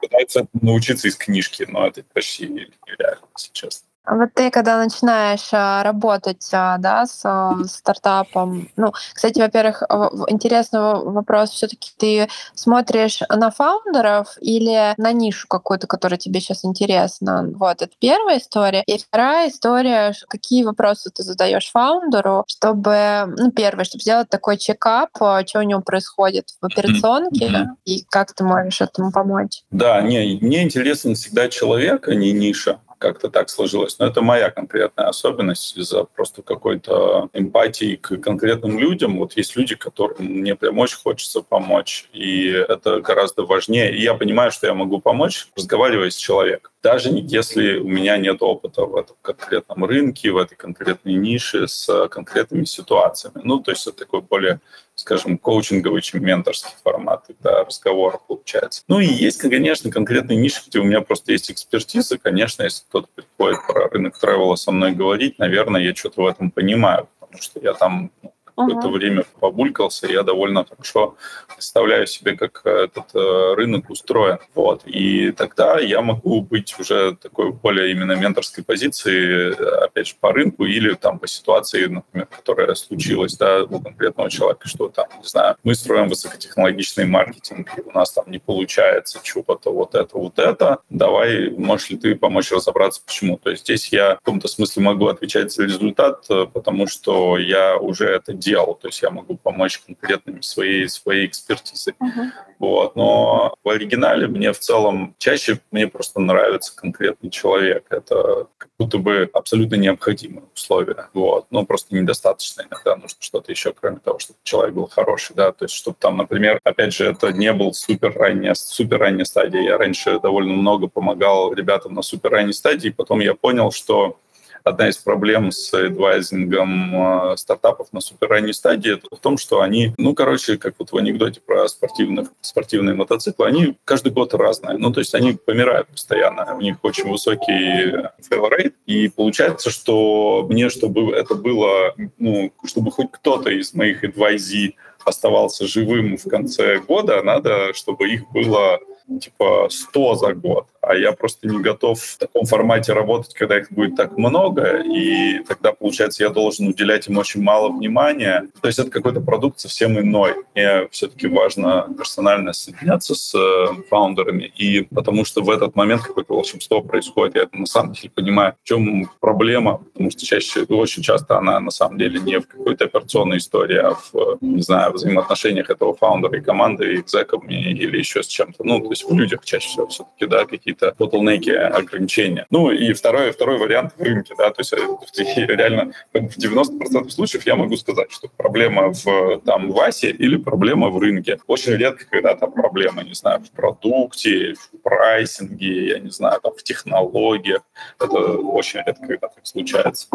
пытается научиться из книжки, но это почти нереально, если честно. А вот ты, когда начинаешь а, работать а, да, с стартапом, ну, кстати, во-первых, интересный вопрос, все-таки ты смотришь на фаундеров или на нишу какую-то, которая тебе сейчас интересна? Вот, это первая история. И вторая история, какие вопросы ты задаешь фаундеру, чтобы, ну, первое, чтобы сделать такой чекап, что у него происходит в операционке mm-hmm. и как ты можешь этому помочь. Да, не, мне интересен всегда человек, а не ниша как-то так сложилось. Но это моя конкретная особенность из-за просто какой-то эмпатии к конкретным людям. Вот есть люди, которым мне прям очень хочется помочь, и это гораздо важнее. И я понимаю, что я могу помочь, разговаривая с человеком. Даже если у меня нет опыта в этом конкретном рынке, в этой конкретной нише с конкретными ситуациями. Ну, то есть это такой более скажем, коучинговый, чем менторский формат да, разговора получается. Ну и есть, конечно, конкретные ниши, где у меня просто есть экспертиза. Конечно, если кто-то приходит про рынок тревела со мной говорить, наверное, я что-то в этом понимаю, потому что я там ну, какое-то uh-huh. время побулькался, я довольно хорошо представляю себе, как этот э, рынок устроен. Вот. И тогда я могу быть уже такой более именно менторской позиции, опять же, по рынку или там по ситуации, например, которая случилась да, у конкретного человека, что там, не знаю, мы строим высокотехнологичный маркетинг, и у нас там не получается чего-то вот это, вот это. Давай, можешь ли ты помочь разобраться, почему? То есть здесь я в каком-то смысле могу отвечать за результат, э, потому что я уже это делал делал, то есть я могу помочь конкретными своей, своей экспертизой. Uh-huh. Вот. Но в оригинале мне в целом чаще мне просто нравится конкретный человек. Это как будто бы абсолютно необходимое условие. Вот. Но просто недостаточно иногда нужно что-то еще, кроме того, чтобы человек был хороший. Да? То есть чтобы там, например, опять же, это не был супер ранняя, супер ранняя стадия. Я раньше довольно много помогал ребятам на супер ранней стадии, потом я понял, что одна из проблем с адвайзингом э, стартапов на супер ранней стадии это в том, что они, ну, короче, как вот в анекдоте про спортивных, спортивные мотоциклы, они каждый год разные. Ну, то есть они помирают постоянно. У них очень высокий fail rate. И получается, что мне, чтобы это было, ну, чтобы хоть кто-то из моих адвайзи оставался живым в конце года, надо, чтобы их было типа 100 за год а я просто не готов в таком формате работать, когда их будет так много, и тогда, получается, я должен уделять им очень мало внимания. То есть это какой-то продукт совсем иной. Мне все-таки важно персонально соединяться с э, фаундерами, и потому что в этот момент какое-то волшебство происходит. Я на самом деле понимаю, в чем проблема, потому что чаще, очень часто она на самом деле не в какой-то операционной истории, а в, не знаю, взаимоотношениях этого фаундера и команды, и экзеками, или еще с чем-то. Ну, то есть в людях чаще всего все-таки, да, какие какие-то bottleneck, ограничения. Ну и второй, второй вариант в рынке, да, то есть э, реально в 90% случаев я могу сказать, что проблема в там Васе или проблема в рынке. Очень редко, когда там проблема, не знаю, в продукте, в прайсинге, я не знаю, там в технологиях. Это очень редко, когда так случается.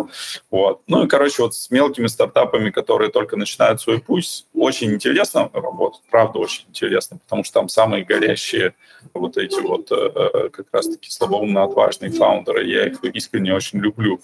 Вот. Ну и, короче, вот с мелкими стартапами, которые только начинают свой путь, очень интересно работать, правда, очень интересно, потому что там самые горящие вот эти вот э, как раз-таки слабоумно отважные фаундеры, я их искренне очень люблю.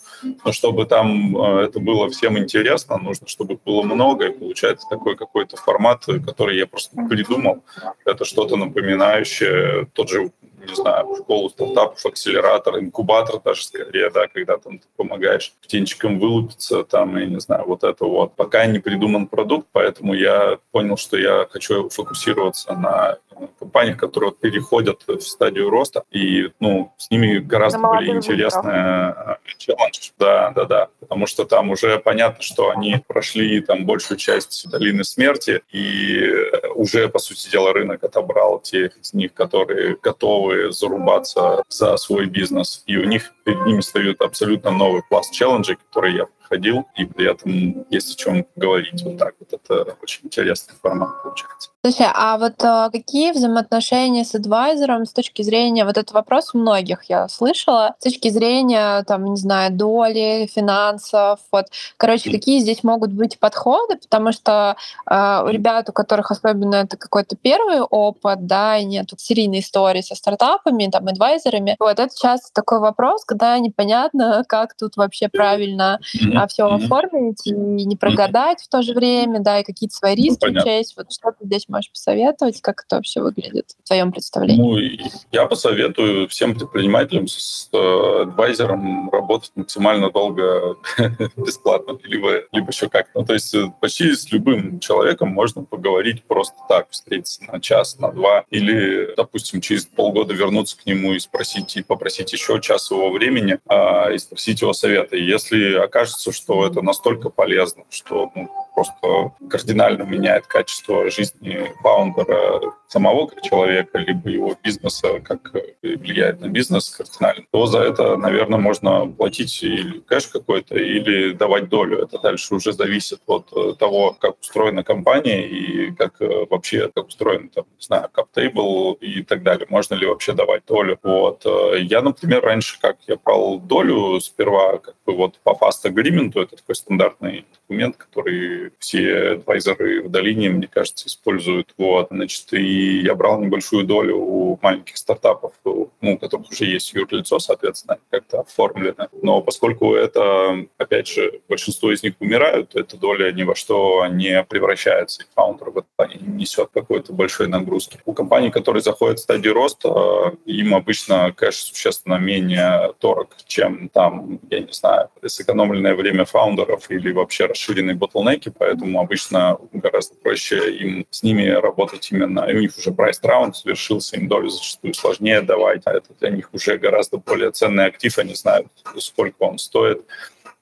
Но чтобы там э, это было всем интересно, нужно, чтобы было много, и получается такой какой-то формат, который я просто придумал. Это что-то напоминающее тот же не знаю, школу стартапов, акселератор, инкубатор даже скорее, да, когда там ты помогаешь птенчикам вылупиться, там, я не знаю, вот это вот. Пока не придуман продукт, поэтому я понял, что я хочу фокусироваться на компаниях, которые переходят в стадию роста, и, ну, с ними гораздо более интересный э, челлендж. Да, да, да, потому что там уже понятно, что они прошли там большую часть долины смерти, и уже, по сути дела, рынок отобрал тех из них, которые готовы готовы зарубаться за свой бизнес. И у них перед ними стоит абсолютно новый пласт челленджей, который я проходил, и при этом есть о чем говорить. Вот так вот. Это очень интересный формат получается. Слушай, а вот а, какие взаимоотношения с адвайзером с точки зрения, вот этот вопрос многих я слышала, с точки зрения, там, не знаю, доли, финансов, вот, короче, какие здесь могут быть подходы, потому что э, у ребят, у которых особенно это какой-то первый опыт, да, и нет серийной истории со стартапами, там, адвайзерами, вот, это часто такой вопрос, когда непонятно, как тут вообще правильно mm-hmm. А, все оформить и не прогадать mm-hmm. в то же время, да, и какие-то свои ну, риски ну, учесть. Вот что ты здесь можешь посоветовать, как это вообще выглядит в твоем представлении? Ну, я посоветую всем предпринимателям с э, адвайзером работать максимально долго [laughs] бесплатно, либо, либо еще как. Ну, то есть э, почти с любым человеком можно поговорить просто так, встретиться на час, на два, или, допустим, через полгода вернуться к нему и спросить, и попросить еще час его времени, а, и спросить его совета. И если окажется, что это настолько полезно, что ну, просто кардинально меняет качество жизни фаундера самого как человека, либо его бизнеса, как влияет на бизнес кардинально, то за это, наверное, можно платить или кэш какой-то, или давать долю. Это дальше уже зависит от того, как устроена компания и как э, вообще как устроен, там, не знаю, каптейбл и так далее. Можно ли вообще давать долю. Вот. Э, я, например, раньше, как я брал долю, сперва как бы вот по fast agreement, это такой стандартный документ, который все адвайзеры в долине, мне кажется, используют. Вот. Значит, и я брал небольшую долю у маленьких стартапов, ну, у которых уже есть юрлицо, соответственно, как-то оформлено. Но поскольку это, опять же, большинство из них умирают, эта доля ни во что не превращается, и фаундер в этом не несет какой-то большой нагрузки. У компаний, которые заходят в стадию роста, им обычно кэш существенно менее дорог, чем там, я не знаю, сэкономленное время фаундеров или вообще расширенные bottleneck и, поэтому обычно гораздо проще им с ними работать именно. И у них уже priced round совершился, им долю зачастую сложнее давать, а это для них уже гораздо более ценный актив, они знают, сколько он стоит.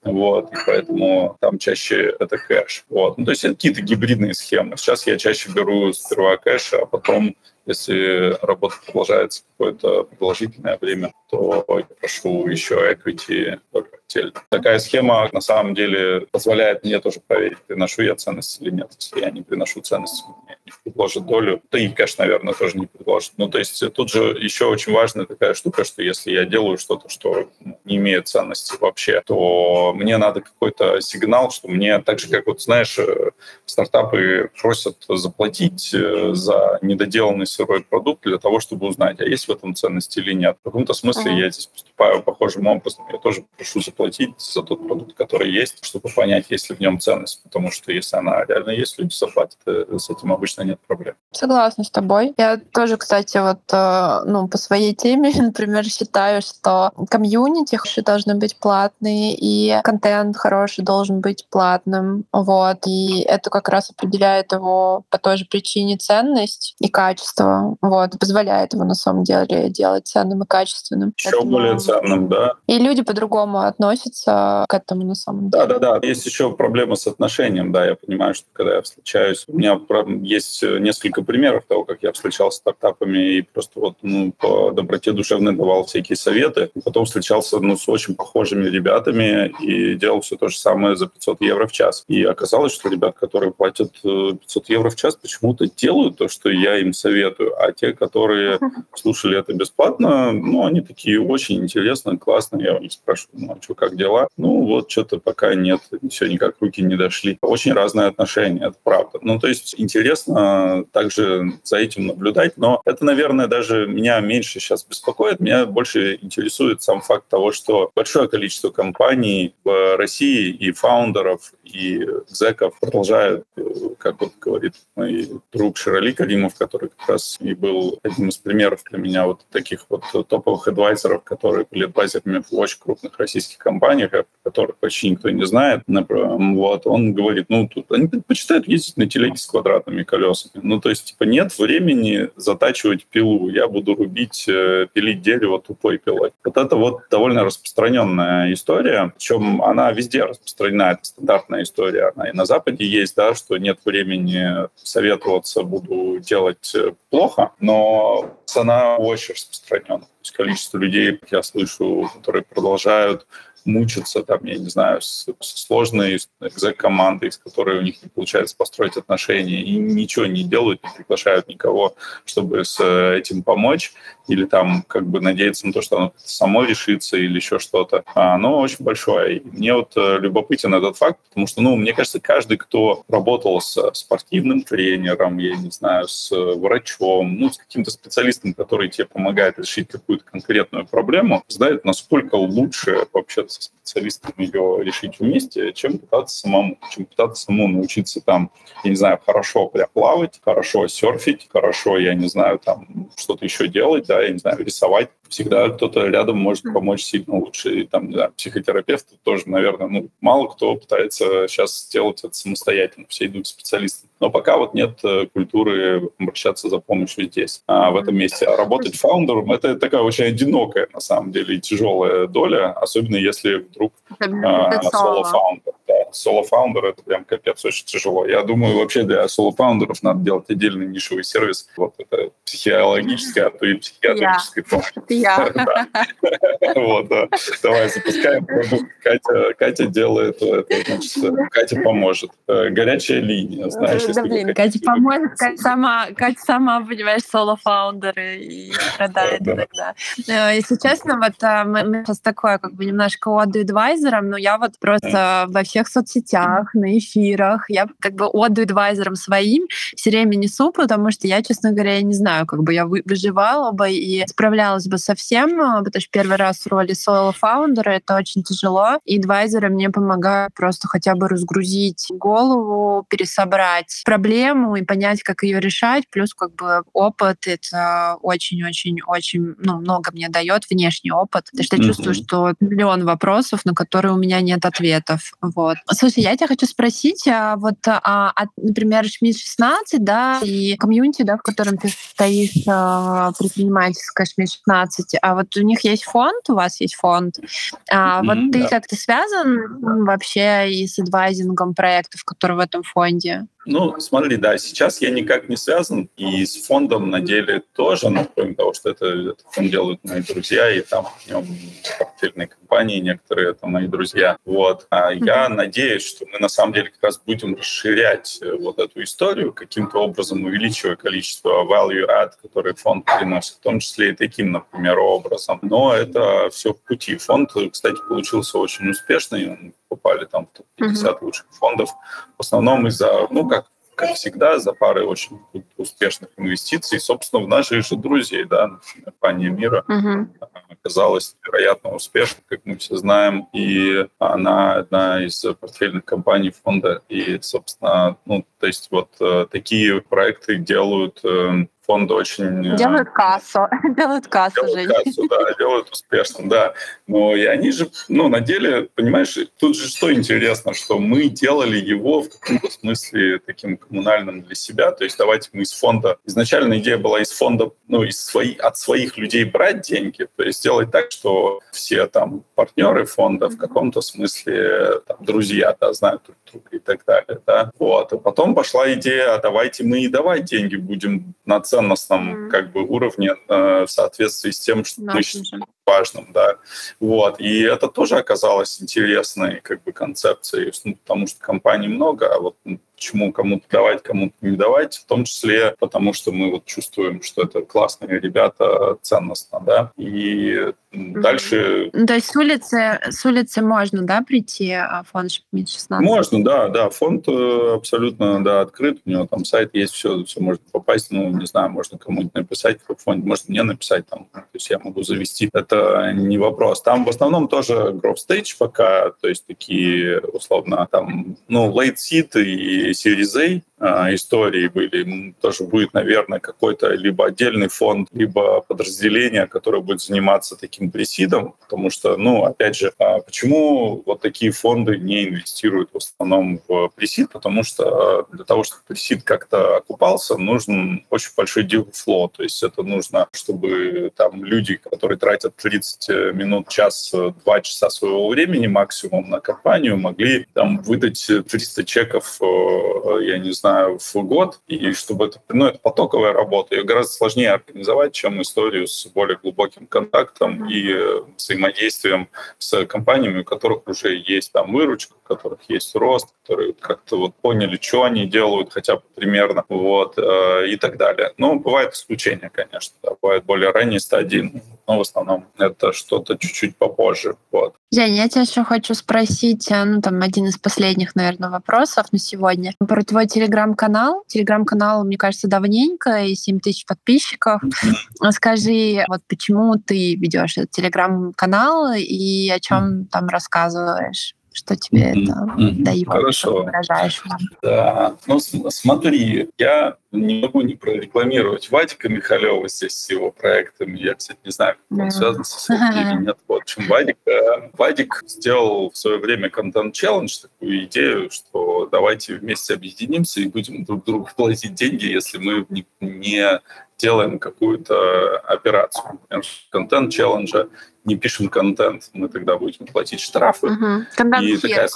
Вот, и поэтому там чаще это кэш. Вот. Ну, то есть это какие-то гибридные схемы. Сейчас я чаще беру сперва кэш, а потом если работа продолжается какое-то продолжительное время, то я прошу еще equity отдельно. Такая схема на самом деле позволяет мне тоже проверить, приношу я ценность или нет. Если я не приношу ценность, мне не предложат долю. Да и кэш, наверное, тоже не предложит. Ну, то есть тут же еще очень важная такая штука, что если я делаю что-то, что не имеет ценности вообще, то мне надо какой-то сигнал, что мне так же, как вот, знаешь, э, стартапы просят заплатить э, за недоделанный сырой продукт для того, чтобы узнать, а есть в этом ценность или нет. В каком-то смысле uh-huh. я здесь поступаю похожим образом. Я тоже прошу заплатить за тот продукт, который есть, чтобы понять, есть ли в нем ценность. Потому что если она реально есть, люди заплатят, э, с этим обычно нет проблем. Согласна с тобой. Я тоже, кстати, вот э, ну, по своей теме, [laughs] например, считаю, что комьюнити должны быть платные, и контент хороший должен быть платным. Вот. И это как раз определяет его по той же причине ценность и качество. Вот. Позволяет его на самом деле делать ценным и качественным. Еще Поэтому... более ценным, да. И люди по-другому относится к этому на самом деле. Да, да, да. Есть еще проблема с отношением, да. Я понимаю, что когда я встречаюсь, у меня есть несколько примеров того, как я встречался с стартапами и просто вот ну, по доброте душевной давал всякие советы. И потом встречался ну, с очень похожими ребятами и делал все то же самое за 500 евро в час. И оказалось, что ребят, которые платят 500 э, евро в час, почему-то делают то, что я им советую. А те, которые слушали это бесплатно, ну, они такие очень интересные, классные. Я у них спрашиваю, ну, а что, как дела? Ну, вот что-то пока нет, все никак руки не дошли. Очень разные отношения, это правда. Ну, то есть интересно также за этим наблюдать, но это, наверное, даже меня меньше сейчас беспокоит. Меня больше интересует сам факт того, что большое количество компаний в России и фаундеров, и зеков продолжают, как вот говорит мой друг Широли Калимов, который как раз и был одним из примеров для меня вот таких вот топовых адвайзеров, которые были адвайзерами в очень крупных российских компаниях, о которых почти никто не знает. Вот, он говорит, ну, тут они предпочитают ездить на телеге с квадратными колесами. Ну, то есть, типа, нет времени затачивать пилу. Я буду рубить, э, пилить дерево тупой пилой. Вот это вот довольно распространенная история, причем она везде распространена, это стандартная история. Она и на Западе есть, да, что нет времени советоваться, буду делать э, плохо, но она очень распространена. То есть количество людей, я слышу, которые продолжают мучатся, там, я не знаю, с, с сложной экзек-командой, с которой у них не получается построить отношения, и ничего не делают, не приглашают никого, чтобы с этим помочь, или там как бы надеяться на то, что оно само решится или еще что-то. А оно очень большое. И мне вот э, любопытен этот факт, потому что, ну, мне кажется, каждый, кто работал с спортивным тренером, я не знаю, с врачом, ну, с каким-то специалистом, который тебе помогает решить какую-то конкретную проблему, знает, насколько лучше вообще со специалистом ее решить вместе, чем пытаться самому, чем пытаться самому научиться там, я не знаю, хорошо прям плавать, хорошо серфить, хорошо, я не знаю, там что-то еще делать, да, я не знаю, рисовать всегда кто-то рядом может помочь сильно лучше. И там, не знаю, психотерапевты тоже, наверное, ну, мало кто пытается сейчас сделать это самостоятельно. Все идут к специалистам. Но пока вот нет э, культуры обращаться за помощью здесь, а, в этом месте. А работать фаундером — это такая очень одинокая, на самом деле, и тяжелая доля, особенно если вдруг а, соло-фаундер. Да, соло-фаундер — это прям капец, очень тяжело. Я думаю, вообще для соло-фаундеров надо делать отдельный нишевый сервис. Вот это психологическая, а то и психиатрическая помощь. [laughs] Вот, давай запускаем Катя, делает значит, Катя поможет. Э, горячая линия, знаешь, Да, блин, Катя поможет, Катя сама, понимаешь, соло-фаундер и страдает иногда. Э, если честно, вот э, мы сейчас такое, как бы немножко отдаю адвайзером, но я вот просто во всех соцсетях, на эфирах, я как бы отдаю адвайзером своим все время несу, потому что я, честно говоря, я не знаю, как бы я выживала бы и справлялась бы с совсем, э, потому что первый раз в роли соло-фаундера это очень тяжело. И адвайзеры мне помогают просто хотя бы разгрузить голову, пересобрать проблему и понять, как ее решать. Плюс как бы опыт это очень-очень-очень ну, много мне дает внешний опыт, потому что я чувствую, что миллион вопросов, на которые у меня нет ответов. Вот. Слушай, я тебя хочу спросить, а вот, а, а, например, ШМИ 16, да, и комьюнити, да, в котором ты стоишь, а, предпринимательская ШМИ 16, 15, а вот у них есть фонд, у вас есть фонд. А, mm-hmm, вот ты да. как-то связан вообще и с адвайзингом проектов, которые в этом фонде? Ну, смотри, да, сейчас я никак не связан, и с фондом на деле тоже, но кроме того, что это, это фонд делают мои друзья, и там в нем портфельные компании некоторые, это мои друзья. Вот. А mm-hmm. я надеюсь, что мы на самом деле как раз будем расширять э, вот эту историю, каким-то образом увеличивая количество value add, который фонд приносит, в том числе и таким, например, образом. Но это все в пути. Фонд, кстати, получился очень успешный, он попали там в топ-50 mm-hmm. лучших фондов, в основном из-за, ну, как как всегда, за парой очень успешных инвестиций, собственно, в наших же друзей, да, компания Мира. Оказалась невероятно успешной, как мы все знаем, и она одна из портфельных компаний фонда, и, собственно, ну, то есть вот э, такие проекты делают э, фонды очень... Э, делают кассу, [laughs] делают кассу, делают кассу, да, делают успешно, да. Но и они же, ну, на деле, понимаешь, тут же что интересно, что мы делали его в каком-то смысле таким коммунальным для себя, то есть давайте мы из фонда... Изначально идея была из фонда, ну, из свои, от своих людей брать деньги, то есть сделать так, что все там партнеры фонда в каком-то смысле там, друзья, да, знают друг друга и так далее, да. Вот. А потом пошла идея, а давайте мы и давать деньги будем на цель ценностном mm-hmm. как бы уровне э, в соответствии с тем, что мы считаем важным, да. Вот. И это тоже оказалось интересной как бы концепцией, ну, потому что компаний много, а вот почему кому-то давать, кому-то не давать, в том числе потому, что мы вот чувствуем, что это классные ребята, ценностно, да, и дальше... То есть с улицы, с улицы можно, да, прийти, а фонд МИД 16? Можно, да, да, фонд э, абсолютно, да, открыт, у него там сайт есть, все, все можно попасть, ну, не знаю, можно кому-нибудь написать в фонде, можно мне написать там, то есть я могу завести, это не вопрос. Там в основном тоже growth stage пока, то есть такие, условно, там, ну, late seed и Series A а, истории были. Тоже будет, наверное, какой-то либо отдельный фонд, либо подразделение, которое будет заниматься таким пресидом, потому что, ну, опять же, а почему вот такие фонды не инвестируют в основном в пресид? Потому что для того, чтобы пресид как-то окупался, нужен очень большой flow, то есть это нужно, чтобы там люди, которые тратят 30 минут, час, два часа своего времени максимум на компанию, могли там выдать 300 чеков э, э, я не знаю, в год, и чтобы это, ну, это потоковая работа, ее гораздо сложнее организовать, чем историю с более глубоким контактом и э, взаимодействием с компаниями, у которых уже есть там выручка, у которых есть рост, которые как-то вот поняли, что они делают хотя бы примерно, вот, и так далее. Но бывают исключения, конечно, да, бывают более ранние стадии, но в основном это что-то чуть-чуть попозже, вот. Жень, я тебя еще хочу спросить, э, ну, там, один из последних, наверное, вопросов на сегодня. Про твой телеграм-канал. Телеграм-канал, мне кажется, давненько, и 7 тысяч подписчиков. Скажи, вот почему ты ведешь этот телеграм-канал и о чем там рассказываешь? что тебе mm-hmm. это mm-hmm. дает, Хорошо. что выражаешь. Да, ну смотри, я не могу не прорекламировать Вадика Михалева здесь с его проектами. Я, кстати, не знаю, как он yeah. связан со ссылкой или нет. В общем, Вадик, э, Вадик сделал в свое время контент-челлендж, такую идею, что давайте вместе объединимся и будем друг другу платить деньги, если мы не, не делаем какую-то операцию. Контент-челленджа не пишем контент, мы тогда будем платить штрафы. Угу. И такая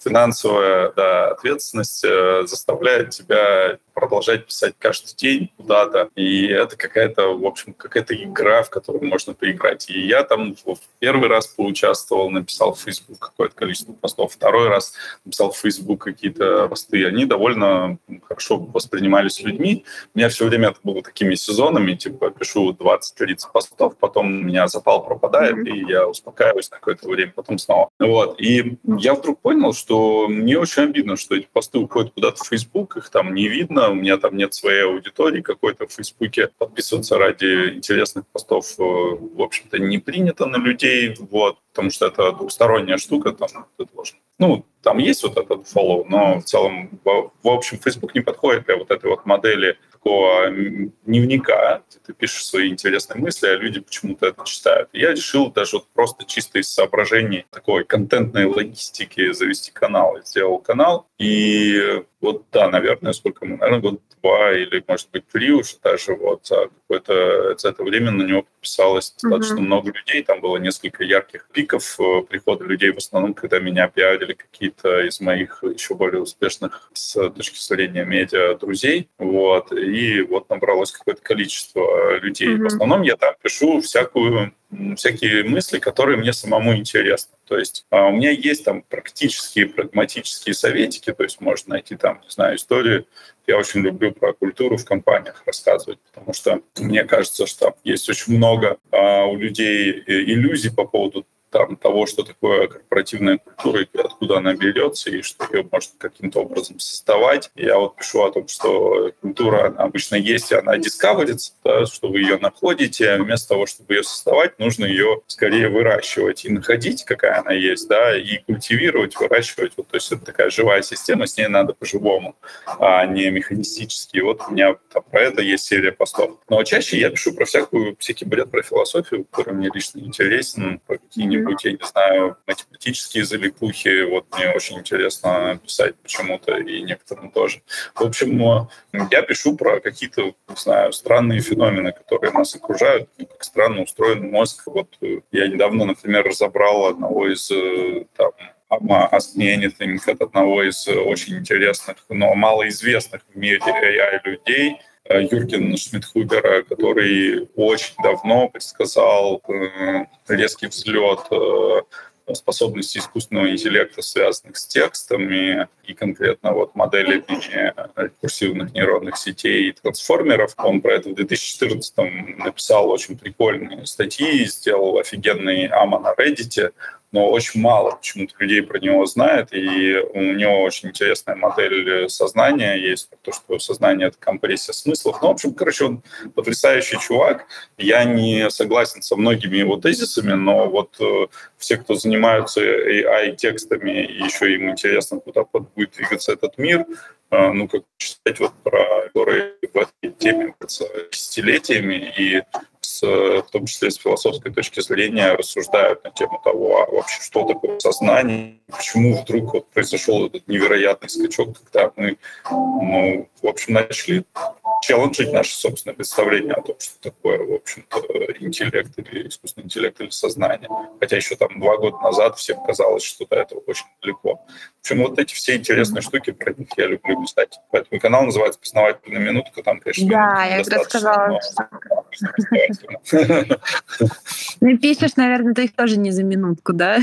финансовая да, ответственность э, заставляет тебя продолжать писать каждый день куда-то. И это какая-то, в общем, какая-то игра, в которую можно поиграть. И я там в первый раз поучаствовал, написал в Facebook какое-то количество постов, второй раз написал в Facebook какие-то посты. Они довольно хорошо воспринимались людьми. У меня все время это было такими сезонами, типа пишу 20-30 постов, потом у меня запал пропадает, mm-hmm. и я успокаиваюсь на какое-то время, потом снова. Вот. И я вдруг понял, что мне очень обидно, что эти посты уходят куда-то в Facebook, их там не видно, у меня там нет своей аудитории какой-то в Фейсбуке. Подписываться ради интересных постов, э, в общем-то, не принято на людей, вот, потому что это двухсторонняя штука, там ты должен ну, там есть вот этот follow, но в целом, в, общем, Facebook не подходит для вот этой вот модели такого дневника, ты пишешь свои интересные мысли, а люди почему-то это читают. Я решил даже вот просто чисто из соображений такой контентной логистики завести канал. Я сделал канал, и вот да, наверное, сколько мы, наверное, год два или, может быть, три уже даже вот за какое-то за это время на него подписалось достаточно mm-hmm. много людей. Там было несколько ярких пиков э, прихода людей, в основном, когда меня пиарили какие-то из моих еще более успешных с точки зрения медиа друзей. Вот. И вот набралось какое-то количество людей. Mm-hmm. В основном я там пишу всякую всякие мысли, которые мне самому интересны. То есть а, у меня есть там практические, прагматические советики, то есть можно найти там, не знаю, истории. Я очень люблю про культуру в компаниях рассказывать, потому что мне кажется, что есть очень много а, у людей иллюзий по поводу там, того, что такое корпоративная культура и откуда она берется, и что ее можно каким-то образом создавать. Я вот пишу о том, что культура она обычно есть, и она дискаверится, да, что вы ее находите, вместо того, чтобы ее создавать, нужно ее скорее выращивать и находить, какая она есть, да, и культивировать, выращивать. Вот, то есть это такая живая система, с ней надо по-живому, а не механистически. Вот у меня там, про это есть серия постов. Но чаще я пишу про всякую, всякий бред про философию, который мне лично интересен, про какие-нибудь какие-нибудь, я не знаю, математические залипухи. Вот мне очень интересно писать почему-то, и некоторым тоже. В общем, я пишу про какие-то, не знаю, странные феномены, которые нас окружают, как странно устроен мозг. Вот я недавно, например, разобрал одного из э, там, Ask Anything от одного из очень интересных, но малоизвестных в мире AI людей – Э, Юрген Шмидхубера, который очень давно предсказал э, резкий взлет э, способностей искусственного интеллекта, связанных с текстами и конкретно вот моделями рекурсивных нейронных сетей и трансформеров. Он про это в 2014 написал очень прикольные статьи, сделал офигенный АМА на Reddit но очень мало почему-то людей про него знает, и у него очень интересная модель сознания есть, то, что сознание — это компрессия смыслов. Ну, в общем, короче, он потрясающий чувак. Я не согласен со многими его тезисами, но вот э, все, кто занимаются AI-текстами, еще им интересно, куда будет двигаться этот мир, э, ну, как читать вот про, которые в этой теме десятилетиями, и в том числе с философской точки зрения, рассуждают на тему того, а вообще что такое сознание, почему вдруг вот произошел этот невероятный скачок, когда мы, ну, в общем, начали челленджить наше собственное представление о том, что такое, в общем-то, интеллект или искусственный интеллект или сознание. Хотя еще там два года назад всем казалось, что до этого очень далеко. В общем, вот эти все интересные штуки, про них я люблю писать. Поэтому канал называется «Познавательная минутка». Там, конечно, да, я как раз сказала. Ну, пишешь, наверное, ты их тоже не за минутку, да?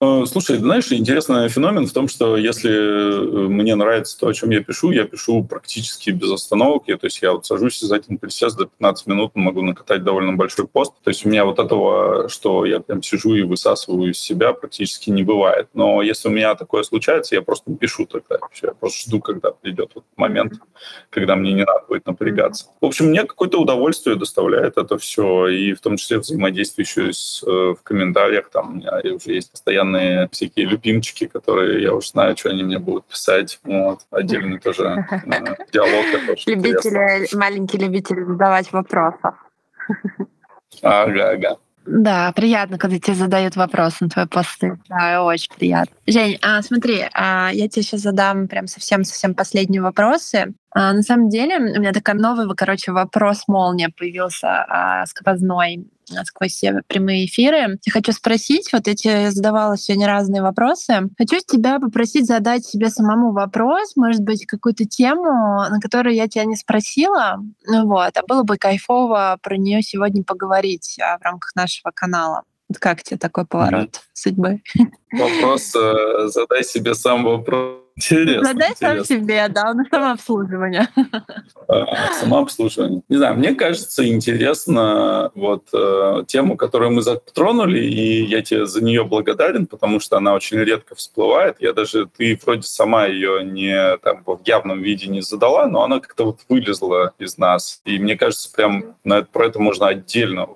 Э, слушай, знаешь, интересный феномен в том, что если э, мне нравится то, о чем я пишу, я пишу практически без остановок. Я, то есть я вот сажусь за один присест до 15 минут, могу накатать довольно большой пост. То есть у меня вот этого, что я прям сижу и высасываю из себя, практически не бывает. Но если у меня такое случается, я просто пишу тогда. Я просто жду, когда придет вот момент, когда мне не надо будет напрягаться. В общем, мне какое-то удовольствие доставляет это все, и в том числе взаимодействие еще с, э, в комментариях. Там у меня уже есть постоянные всякие любимчики, которые я уже знаю, что они мне будут писать. Вот. Отдельный тоже э, [laughs] диалог. Любители, маленький любитель задавать вопросы. Ага, ага. Да, приятно, когда тебе задают вопрос на твои посты. Да, очень приятно. Жень, а, смотри, а, я тебе сейчас задам прям совсем-совсем последние вопросы. А, на самом деле у меня такой новый, короче, вопрос-молния появился а, сквозной а, сквозь все прямые эфиры. Я хочу спросить, вот я тебе задавала сегодня разные вопросы. Хочу тебя попросить задать себе самому вопрос, может быть, какую-то тему, на которую я тебя не спросила, ну вот, а было бы кайфово про нее сегодня поговорить а, в рамках нашего канала. Вот как тебе такой поворот mm-hmm. судьбы? Вопрос, э, задай себе сам вопрос Интересно. Задай интересно. сам себе, да, на самообслуживание. А, самообслуживание. Не знаю, мне кажется, интересно вот э, тему, которую мы затронули, и я тебе за нее благодарен, потому что она очень редко всплывает. Я даже, ты вроде сама ее не там в явном виде не задала, но она как-то вот вылезла из нас. И мне кажется, прям на про это можно отдельно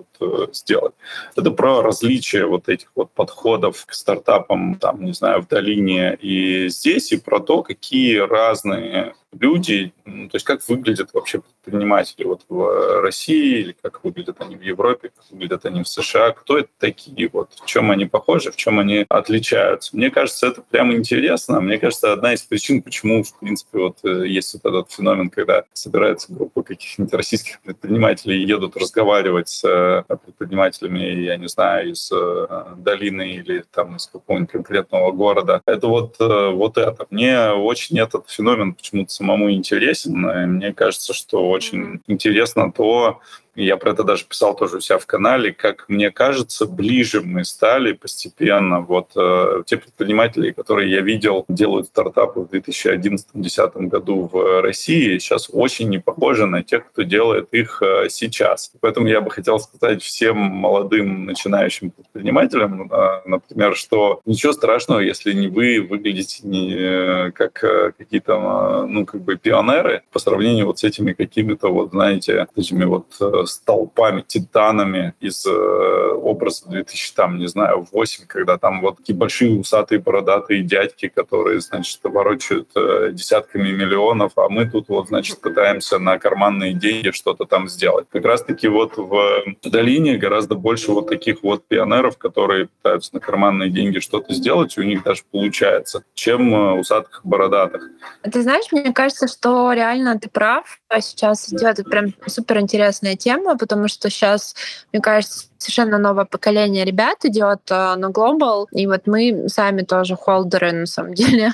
сделать. Это про различия вот этих вот подходов к стартапам, там, не знаю, в долине и здесь, и про то, какие разные люди, ну, то есть как выглядят вообще предприниматели вот в России, или как выглядят они в Европе, как выглядят они в США, кто это такие, вот в чем они похожи, в чем они отличаются. Мне кажется, это прям интересно. Мне кажется, одна из причин, почему, в принципе, вот э, есть вот этот феномен, когда собирается группа каких-нибудь российских предпринимателей и едут разговаривать с э, предпринимателями, я не знаю, из э, долины или там из какого-нибудь конкретного города. Это вот, вот это. Мне очень этот феномен почему-то самому интересен. Мне кажется, что очень интересно то, я про это даже писал тоже у себя в канале, как мне кажется, ближе мы стали постепенно. Вот э, те предприниматели, которые я видел, делают стартапы в 2011-2010 году в России, сейчас очень не похожи на тех, кто делает их э, сейчас. Поэтому я бы хотел сказать всем молодым начинающим предпринимателям, э, например, что ничего страшного, если не вы выглядите не э, как э, какие-то, ну, как бы пионеры по сравнению вот с этими какими-то вот, знаете, этими вот э, столпами, титанами из э, образа 2000, там, не знаю, 8, когда там вот такие большие усатые бородатые дядьки, которые, значит, ворочают э, десятками миллионов, а мы тут вот, значит, [laughs] пытаемся на карманные деньги что-то там сделать. Как раз-таки вот в долине гораздо больше вот таких вот пионеров, которые пытаются на карманные деньги что-то сделать, и у них даже получается, чем э, усатых бородатых. Ты знаешь, мне кажется, что реально ты прав. Сейчас идет прям супер интересная тема, тема, потому что сейчас, мне кажется, совершенно новое поколение ребят идет э, на Global, и вот мы сами тоже холдеры, на самом [laughs] деле,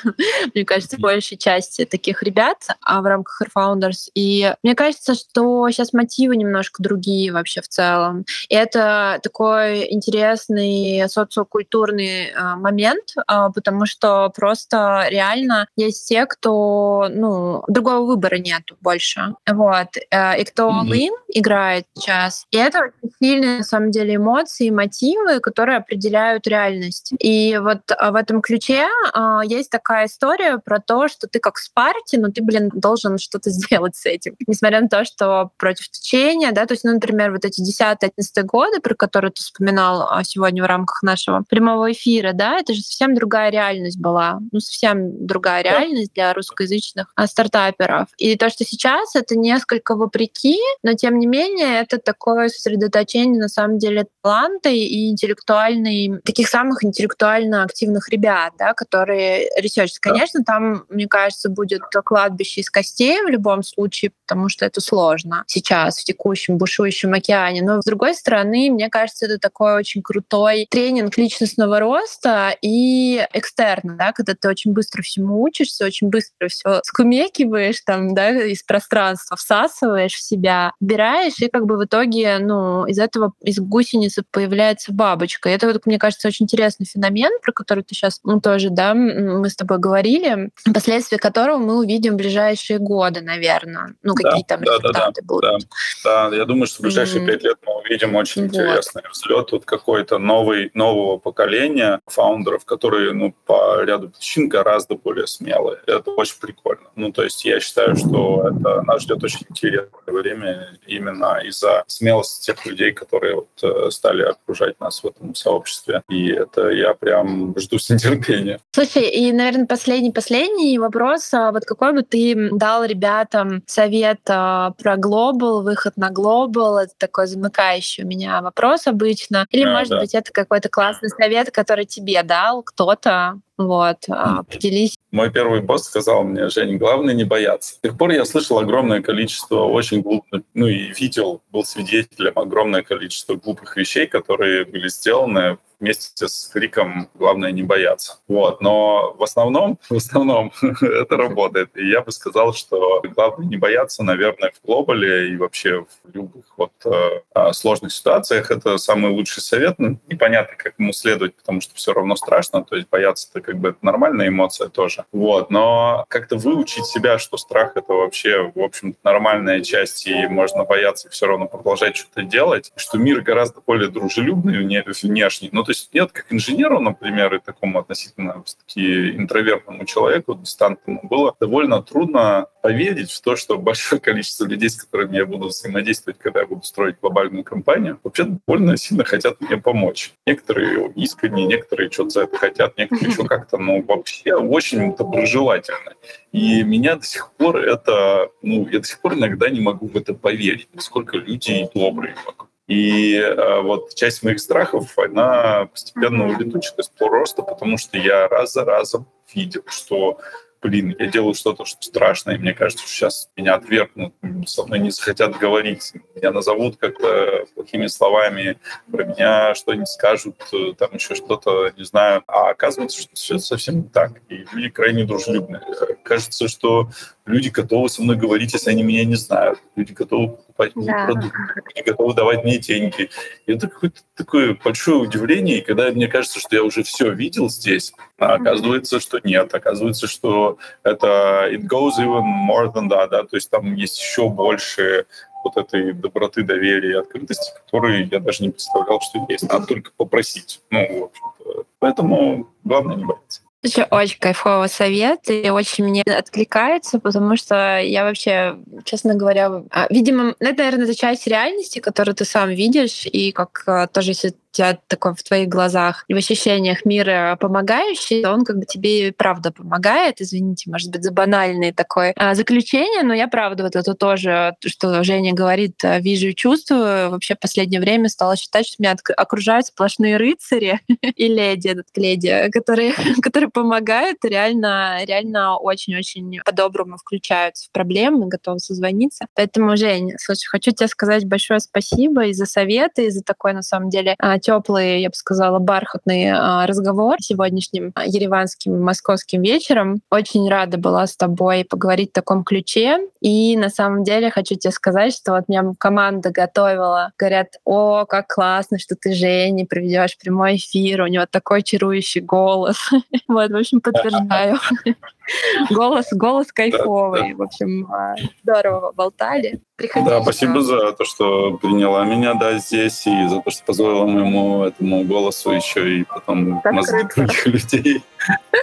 мне кажется, большей части таких ребят а в рамках Her Founders. И мне кажется, что сейчас мотивы немножко другие вообще в целом. И это такой интересный социокультурный э, момент, э, потому что просто реально есть те, кто, ну, другого выбора нету больше. Вот. И кто all-in играет сейчас. И это очень сильный, на самом деле эмоции, мотивы, которые определяют реальность. И вот а, в этом ключе э, есть такая история про то, что ты как Спарти, но ты, блин, должен что-то [laughs] сделать с этим. Несмотря на то, что против течения, да, то есть, ну, например, вот эти 10-11 годы, про которые ты вспоминал а, сегодня в рамках нашего прямого эфира, да, это же совсем другая реальность была, ну, совсем другая реальность для русскоязычных стартаперов. И то, что сейчас, это несколько вопреки, но тем не менее это такое сосредоточение, на самом деле, деле таланты и интеллектуальные, таких самых интеллектуально активных ребят, да, которые research. Конечно, там, мне кажется, будет кладбище из костей в любом случае, потому что это сложно сейчас в текущем бушующем океане. Но с другой стороны, мне кажется, это такой очень крутой тренинг личностного роста и экстерна, да, когда ты очень быстро всему учишься, очень быстро все скумекиваешь там, да, из пространства, всасываешь в себя, убираешь, и как бы в итоге, ну, из этого, из гусеницы появляется бабочка. Это, вот, мне кажется, очень интересный феномен, про который ты сейчас ну, тоже, да, мы с тобой говорили, последствия которого мы увидим в ближайшие годы, наверное. Ну, какие да, там да, результаты да, будут. Да, да, я думаю, что в ближайшие пять mm-hmm. лет мы увидим очень вот. интересный взлет вот какой-то новый, нового поколения фаундеров, которые, ну, по ряду причин гораздо более смелые. Это очень прикольно. Ну, то есть я считаю, что это нас ждет очень интересное время именно из-за смелости тех людей, которые вот стали окружать нас в этом сообществе. И это я прям жду с нетерпением. Слушай, и, наверное, последний-последний вопрос. А вот какой бы ты дал ребятам совет а, про глобал, выход на глобал? Это такой замыкающий у меня вопрос обычно. Или, а, может да. быть, это какой-то классный совет, который тебе дал кто-то? Вот, а, поделись. Мой первый босс сказал мне, Жень, главное не бояться. С тех пор я слышал огромное количество очень глупых, ну и видел, был свидетелем огромное количество глупых вещей, которые были сделаны вместе с криком «главное не бояться». Вот. Но в основном, [laughs] в основном [laughs] это работает. И я бы сказал, что главное не бояться, наверное, в глобале и вообще в любых вот э, сложных ситуациях. Это самый лучший совет. Ну, непонятно, как ему следовать, потому что все равно страшно. То есть бояться это как бы это нормальная эмоция тоже. Вот. Но как-то выучить себя, что страх — это вообще, в общем нормальная часть, и можно бояться все равно продолжать что-то делать, что мир гораздо более дружелюбный внешний. Ну, то есть нет, как инженеру, например, и такому относительно таки интровертному человеку, дистантному, было довольно трудно поверить в то, что большое количество людей, с которыми я буду взаимодействовать, когда я буду строить глобальную компанию, вообще довольно сильно хотят мне помочь. Некоторые искренне, некоторые что-то за это хотят, некоторые еще [laughs] как-то, ну, вообще очень доброжелательно. И меня до сих пор это, ну, я до сих пор иногда не могу в это поверить, насколько люди добрые вокруг. И э, вот часть моих страхов, она постепенно улетучилась просто потому, что я раз за разом видел, что блин, я делаю что-то что страшное, и мне кажется, что сейчас меня отвергнут, со мной не захотят говорить, меня назовут как-то плохими словами, про меня что-нибудь скажут, э, там еще что-то, не знаю. А оказывается, что все совсем не так, и люди крайне дружелюбные. Кажется, что люди готовы со мной говорить, если они меня не знают. Люди готовы покупать мои да. продукты, люди готовы давать мне деньги. И это какое-то такое большое удивление, и когда мне кажется, что я уже все видел здесь, а оказывается, что нет. Оказывается, что это it goes even more than that, да, то есть там есть еще больше вот этой доброты, доверия и открытости, которые я даже не представлял, что есть. Надо только попросить. Ну, в общем-то. Поэтому главное не бояться. Слушай, очень кайфовый совет, и очень мне откликается, потому что я вообще, честно говоря, а, видимо, это, наверное, это часть реальности, которую ты сам видишь, и как а, тоже, если тебя такой в твоих глазах и в ощущениях мира помогающий, он как бы тебе правда помогает. Извините, может быть, за банальное такое а, заключение, но я правда вот это тоже, что Женя говорит, а, вижу и чувствую. Вообще в последнее время стала считать, что меня окружают сплошные рыцари [laughs] и леди, этот леди, которые, [laughs] которые помогают, реально, реально очень-очень по-доброму включаются в проблемы, готовы созвониться. Поэтому, Жень, слушай, хочу тебе сказать большое спасибо и за советы, и за такой, на самом деле, а, теплый, я бы сказала, бархатный а, разговор сегодняшним а, ереванским московским вечером. Очень рада была с тобой поговорить в таком ключе. И на самом деле хочу тебе сказать, что вот меня команда готовила. Говорят, о, как классно, что ты Жене проведешь прямой эфир, у него такой чарующий голос. [laughs] Вот, в общем, подтверждаю. [laughs] Голос, голос кайфовый. В общем, а, здорово болтали. Приходи. Да, спасибо за то, что приняла меня, да, здесь, и за то, что позволила моему этому голосу еще и потом мозги [laughs] других людей. [laughs]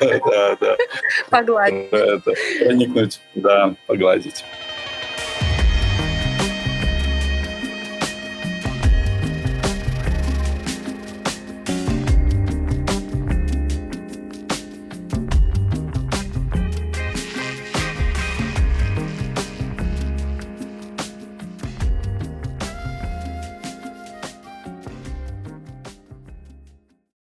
Да, да. Погладить. Проникнуть, да, погладить.